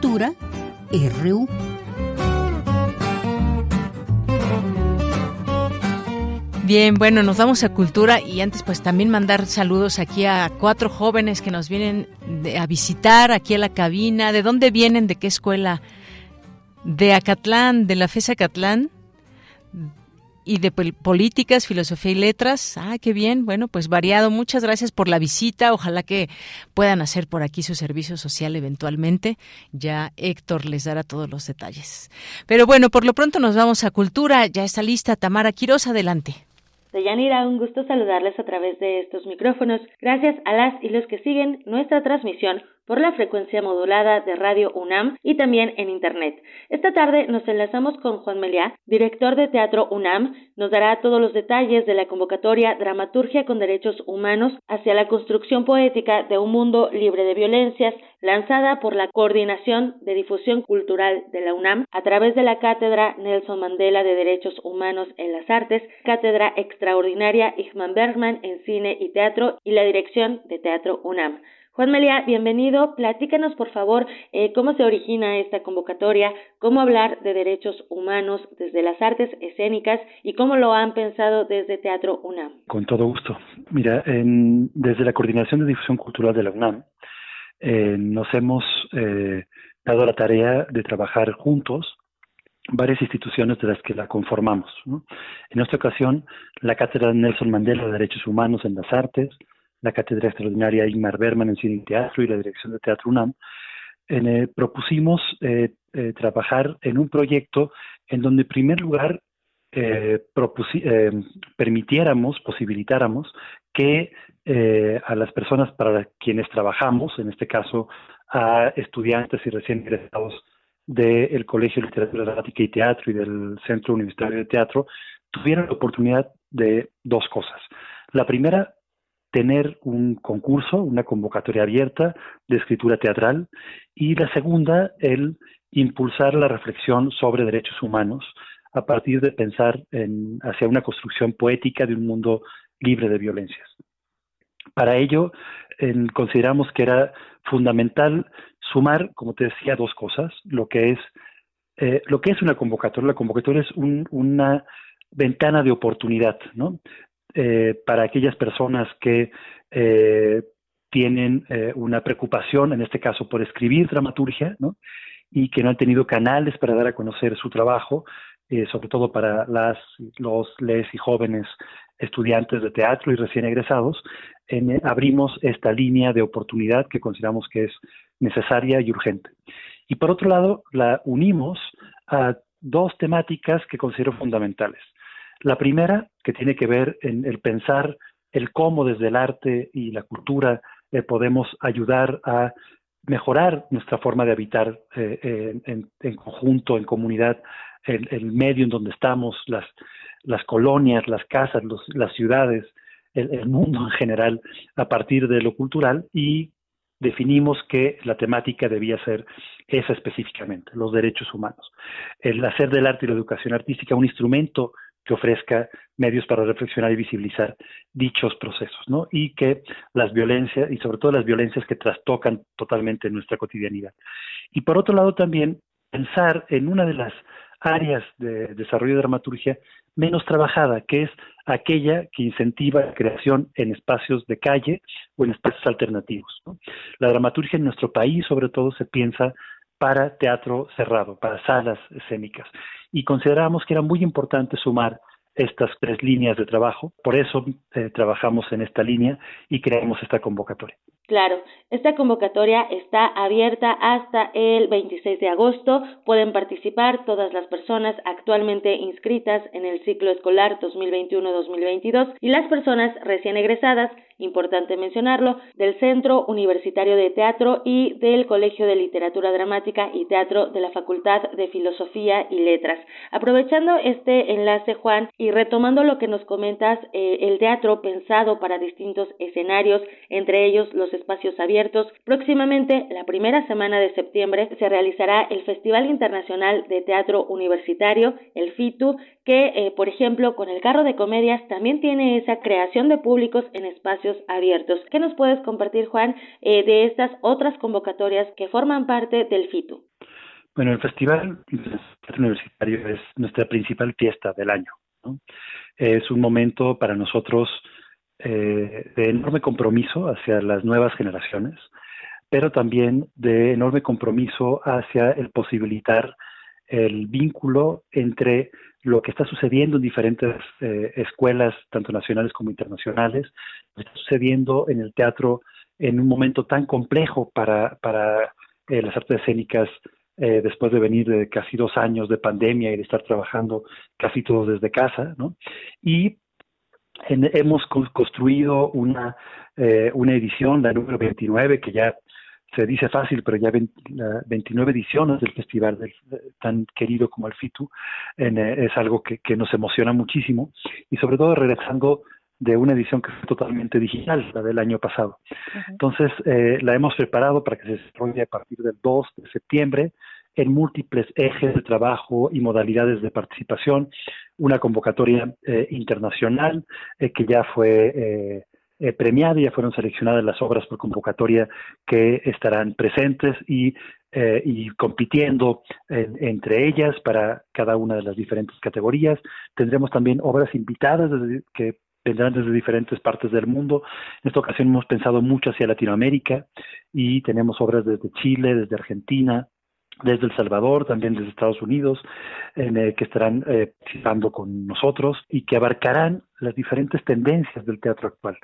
S17: Cultura RU.
S1: Bien, bueno, nos vamos a cultura y antes pues también mandar saludos aquí a cuatro jóvenes que nos vienen a visitar aquí a la cabina. ¿De dónde vienen? ¿De qué escuela? De Acatlán, de la FES Acatlán y de políticas, filosofía y letras. Ah, qué bien. Bueno, pues variado. Muchas gracias por la visita. Ojalá que puedan hacer por aquí su servicio social eventualmente. Ya Héctor les dará todos los detalles. Pero bueno, por lo pronto nos vamos a cultura. Ya está lista Tamara Quiroz. Adelante.
S25: Deyanira, un gusto saludarles a través de estos micrófonos. Gracias a las y los que siguen nuestra transmisión por la frecuencia modulada de Radio UNAM y también en Internet. Esta tarde nos enlazamos con Juan Meliá, director de Teatro UNAM. Nos dará todos los detalles de la convocatoria Dramaturgia con Derechos Humanos hacia la construcción poética de un mundo libre de violencias, lanzada por la Coordinación de Difusión Cultural de la UNAM a través de la Cátedra Nelson Mandela de Derechos Humanos en las Artes, Cátedra Extraordinaria Igman Bergman en Cine y Teatro y la Dirección de Teatro UNAM. Juan Melia, bienvenido. Platícanos, por favor, eh, cómo se origina esta convocatoria, cómo hablar de derechos humanos desde las artes escénicas y cómo lo han pensado desde Teatro UNAM.
S26: Con todo gusto. Mira, desde la Coordinación de Difusión Cultural de la UNAM, eh, nos hemos eh, dado la tarea de trabajar juntos varias instituciones de las que la conformamos. En esta ocasión, la Cátedra Nelson Mandela de Derechos Humanos en las Artes, la Cátedra Extraordinaria Ingmar Berman en Cine y Teatro y la Dirección de Teatro UNAM, eh, propusimos eh, trabajar en un proyecto en donde, en primer lugar, permitiéramos, posibilitáramos que a las personas para quienes trabajamos, en este caso a estudiantes y recién egresados del Colegio de Literatura Dramática y Teatro y del Centro Universitario de Teatro, tuvieran la oportunidad de dos cosas. La primera, tener un concurso, una convocatoria abierta de escritura teatral y la segunda, el impulsar la reflexión sobre derechos humanos a partir de pensar en, hacia una construcción poética de un mundo libre de violencias. Para ello, consideramos que era fundamental sumar, como te decía, dos cosas, lo que es eh, lo que es una convocatoria. La convocatoria es una ventana de oportunidad, ¿no? eh, para aquellas personas que eh, tienen una preocupación, en este caso por escribir dramaturgia, ¿no? y que no han tenido canales para dar a conocer su trabajo, sobre todo para las, los, les y jóvenes estudiantes de teatro y recién egresados, abrimos esta línea de oportunidad que consideramos que es necesaria y urgente. Y por otro lado, la unimos a dos temáticas que considero fundamentales. La primera, que tiene que ver en el pensar el cómo desde el arte y la cultura eh, podemos ayudar a mejorar nuestra forma de habitar eh, en, conjunto, en comunidad, el, medio en donde estamos, las, las colonias, las casas, las ciudades, el, el, mundo en general, a partir de lo cultural y definimos que la temática debía ser esa específicamente, los derechos humanos. El hacer del arte y la educación artística un instrumento que ofrezca medios para reflexionar y visibilizar dichos procesos, ¿no? Y que las violencias, y sobre todo las violencias que trastocan totalmente nuestra cotidianidad. Y por otro lado también pensar en una de las áreas de desarrollo de dramaturgia menos trabajada, que es aquella que incentiva la creación en espacios de calle o en espacios alternativos. La dramaturgia en nuestro país, sobre todo, se piensa para teatro cerrado, para salas escénicas. Y consideramos que era muy importante sumar estas tres líneas de trabajo. Por eso eh, trabajamos en esta línea y creamos esta convocatoria.
S25: Claro, esta convocatoria está abierta hasta el 26 de agosto. Pueden participar todas las personas actualmente inscritas en el ciclo escolar 2021-2022 y las personas recién egresadas, importante mencionarlo, del Centro Universitario de Teatro y del Colegio de Literatura Dramática y Teatro de la Facultad de Filosofía y Letras. Aprovechando este enlace, Juan, y retomando lo que nos comentas, eh, el teatro pensado para distintos escenarios, entre ellos los espacios abiertos. Próximamente, la primera semana de septiembre, se realizará el Festival Internacional de Teatro Universitario, el FITU, que, eh, por ejemplo, con el carro de comedias también tiene esa creación de públicos en espacios abiertos. ¿Qué nos puedes compartir, Juan, eh, de estas otras convocatorias que forman parte del FITU?
S26: Bueno, el Festival Universitario es nuestra principal fiesta del año. Es un momento para nosotros eh, de enorme compromiso hacia las nuevas generaciones, pero también de enorme compromiso hacia el posibilitar el vínculo entre lo que está sucediendo en diferentes eh, escuelas, tanto nacionales como internacionales, está sucediendo en el teatro en un momento tan complejo para, para eh, las artes escénicas después de venir de casi dos años de pandemia y de estar trabajando casi todos desde casa, ¿no? Y hemos construido una, eh, una edición, la número 29, que ya se dice fácil, pero ya 29 ediciones del festival tan querido como el FITU, eh, es algo que, nos emociona muchísimo y sobre todo regresando de una edición que fue totalmente digital, la del año pasado. Entonces, eh, la hemos preparado para que se desarrolle a partir del 2 de septiembre en múltiples ejes de trabajo y modalidades de participación, una convocatoria eh, internacional eh, que ya fue eh, ya fueron seleccionadas las obras por convocatoria que estarán presentes y, y compitiendo entre ellas para cada una de las diferentes categorías. Tendremos también obras invitadas que vendrán desde diferentes partes del mundo. En esta ocasión hemos pensado mucho hacia Latinoamérica y tenemos obras desde Chile, desde Argentina, desde El Salvador, también desde Estados Unidos, eh, que estarán eh, participando con nosotros y que abarcarán las diferentes tendencias del teatro actual.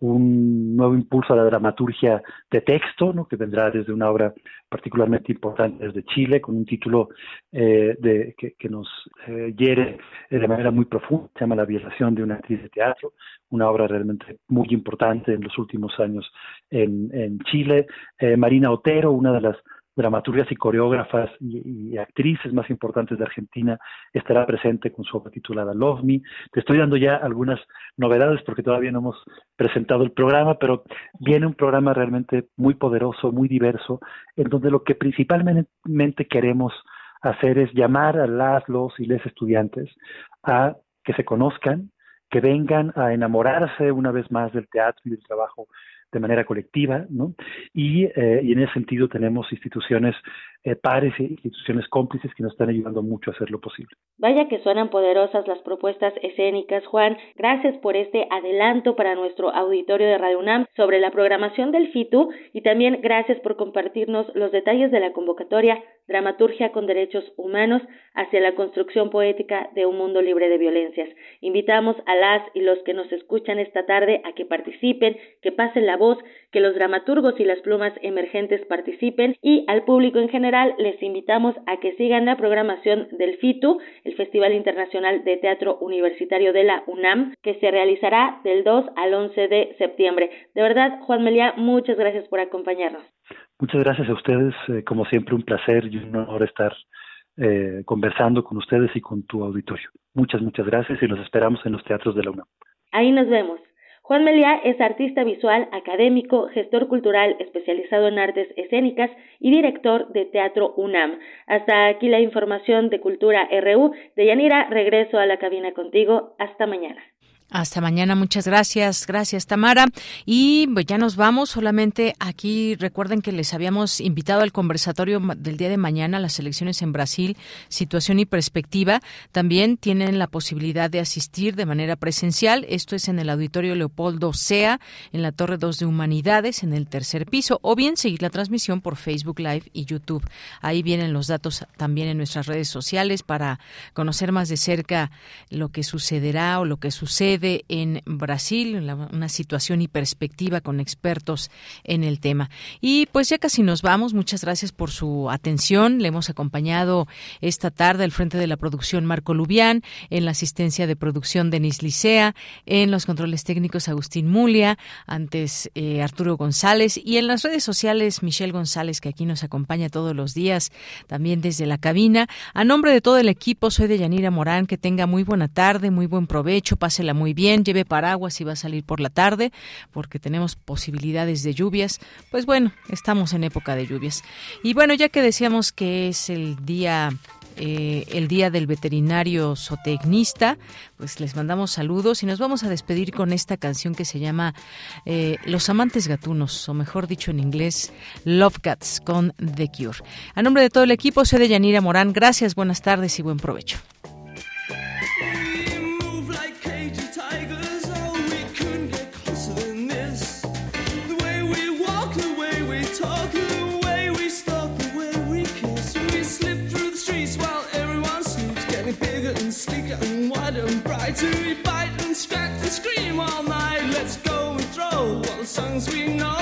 S26: Un nuevo impulso a la dramaturgia de texto, ¿no? que vendrá desde una obra particularmente importante desde Chile, con un título eh, que, nos eh, hiere de manera muy profunda, se llama La violación de una actriz de teatro, una obra realmente muy importante en los últimos años en Chile. Marina Otero, una de las dramaturgas y coreógrafas y, actrices más importantes de Argentina, estará presente con su obra titulada Love Me. Te estoy dando ya algunas novedades porque todavía no hemos presentado el programa, pero viene un programa realmente muy poderoso, muy diverso, en donde lo que principalmente queremos hacer es llamar a las, los y les estudiantes a que se conozcan, que vengan a enamorarse una vez más del teatro y del trabajo de manera colectiva, ¿no? Y, eh, y en ese sentido tenemos instituciones eh, pares e instituciones cómplices que nos están ayudando mucho a hacerlo posible.
S25: Vaya que suenan poderosas las propuestas escénicas, Juan. Gracias por este adelanto para nuestro auditorio de Radio UNAM sobre la programación del FITU y también gracias por compartirnos los detalles de la convocatoria Dramaturgia con Derechos Humanos hacia la construcción poética de un mundo libre de violencias. Invitamos a las y los que nos escuchan esta tarde a que participen, que pasen la voz, que los dramaturgos y las plumas emergentes participen y al público en general les invitamos a que sigan la programación del FITU, el Festival Internacional de Teatro Universitario de la UNAM, que se realizará del 2 al 11 de septiembre. De verdad, Juan Melia, muchas gracias por acompañarnos.
S26: Muchas gracias a ustedes, eh, como siempre un placer y un honor estar eh, conversando con ustedes y con tu auditorio. Muchas, muchas gracias y nos esperamos en los teatros de la UNAM.
S25: Ahí nos vemos. Juan Meliá es artista visual, académico, gestor cultural especializado en artes escénicas y director de Teatro UNAM. Hasta aquí la información de Cultura RU. De Yanira, regreso a la cabina contigo. Hasta mañana.
S1: Hasta mañana, muchas gracias. Gracias, Tamara. Y pues ya nos vamos. Solamente aquí recuerden que les habíamos invitado al conversatorio del día de mañana, las elecciones en Brasil, situación y perspectiva. También tienen la posibilidad de asistir de manera presencial. Esto es en el Auditorio Leopoldo Sea, en la Torre 2 de Humanidades, en el tercer piso, o bien seguir la transmisión por Facebook Live y YouTube. Ahí vienen los datos también en nuestras redes sociales para conocer más de cerca lo que sucederá o lo que sucede en Brasil, una situación y perspectiva con expertos en el tema. Y pues ya casi nos vamos. Muchas gracias por su atención. Le hemos acompañado esta tarde al frente de la producción Marco Lubián, en la asistencia de producción Denis Licea, en los controles técnicos Agustín Mulia, antes eh, Arturo González y en las redes sociales Michelle González, que aquí nos acompaña todos los días, también desde la cabina. A nombre de todo el equipo, soy de Yanira Morán. Que tenga muy buena tarde, muy buen provecho, pásela muy bien, lleve paraguas si va a salir por la tarde, porque tenemos posibilidades de lluvias. Pues bueno, estamos en época de lluvias. Y bueno, ya que decíamos que es el día eh, el Día del Veterinario Zootecnista. Pues les mandamos saludos y nos vamos a despedir con esta canción que se llama eh, Los Amantes Gatunos, o mejor dicho en inglés, Love Cats con The Cure. A nombre de todo el equipo, soy de Yanira Morán. Gracias, buenas tardes y buen provecho.
S27: To we bite and scratch and scream all night. Let's go and throw all the songs we know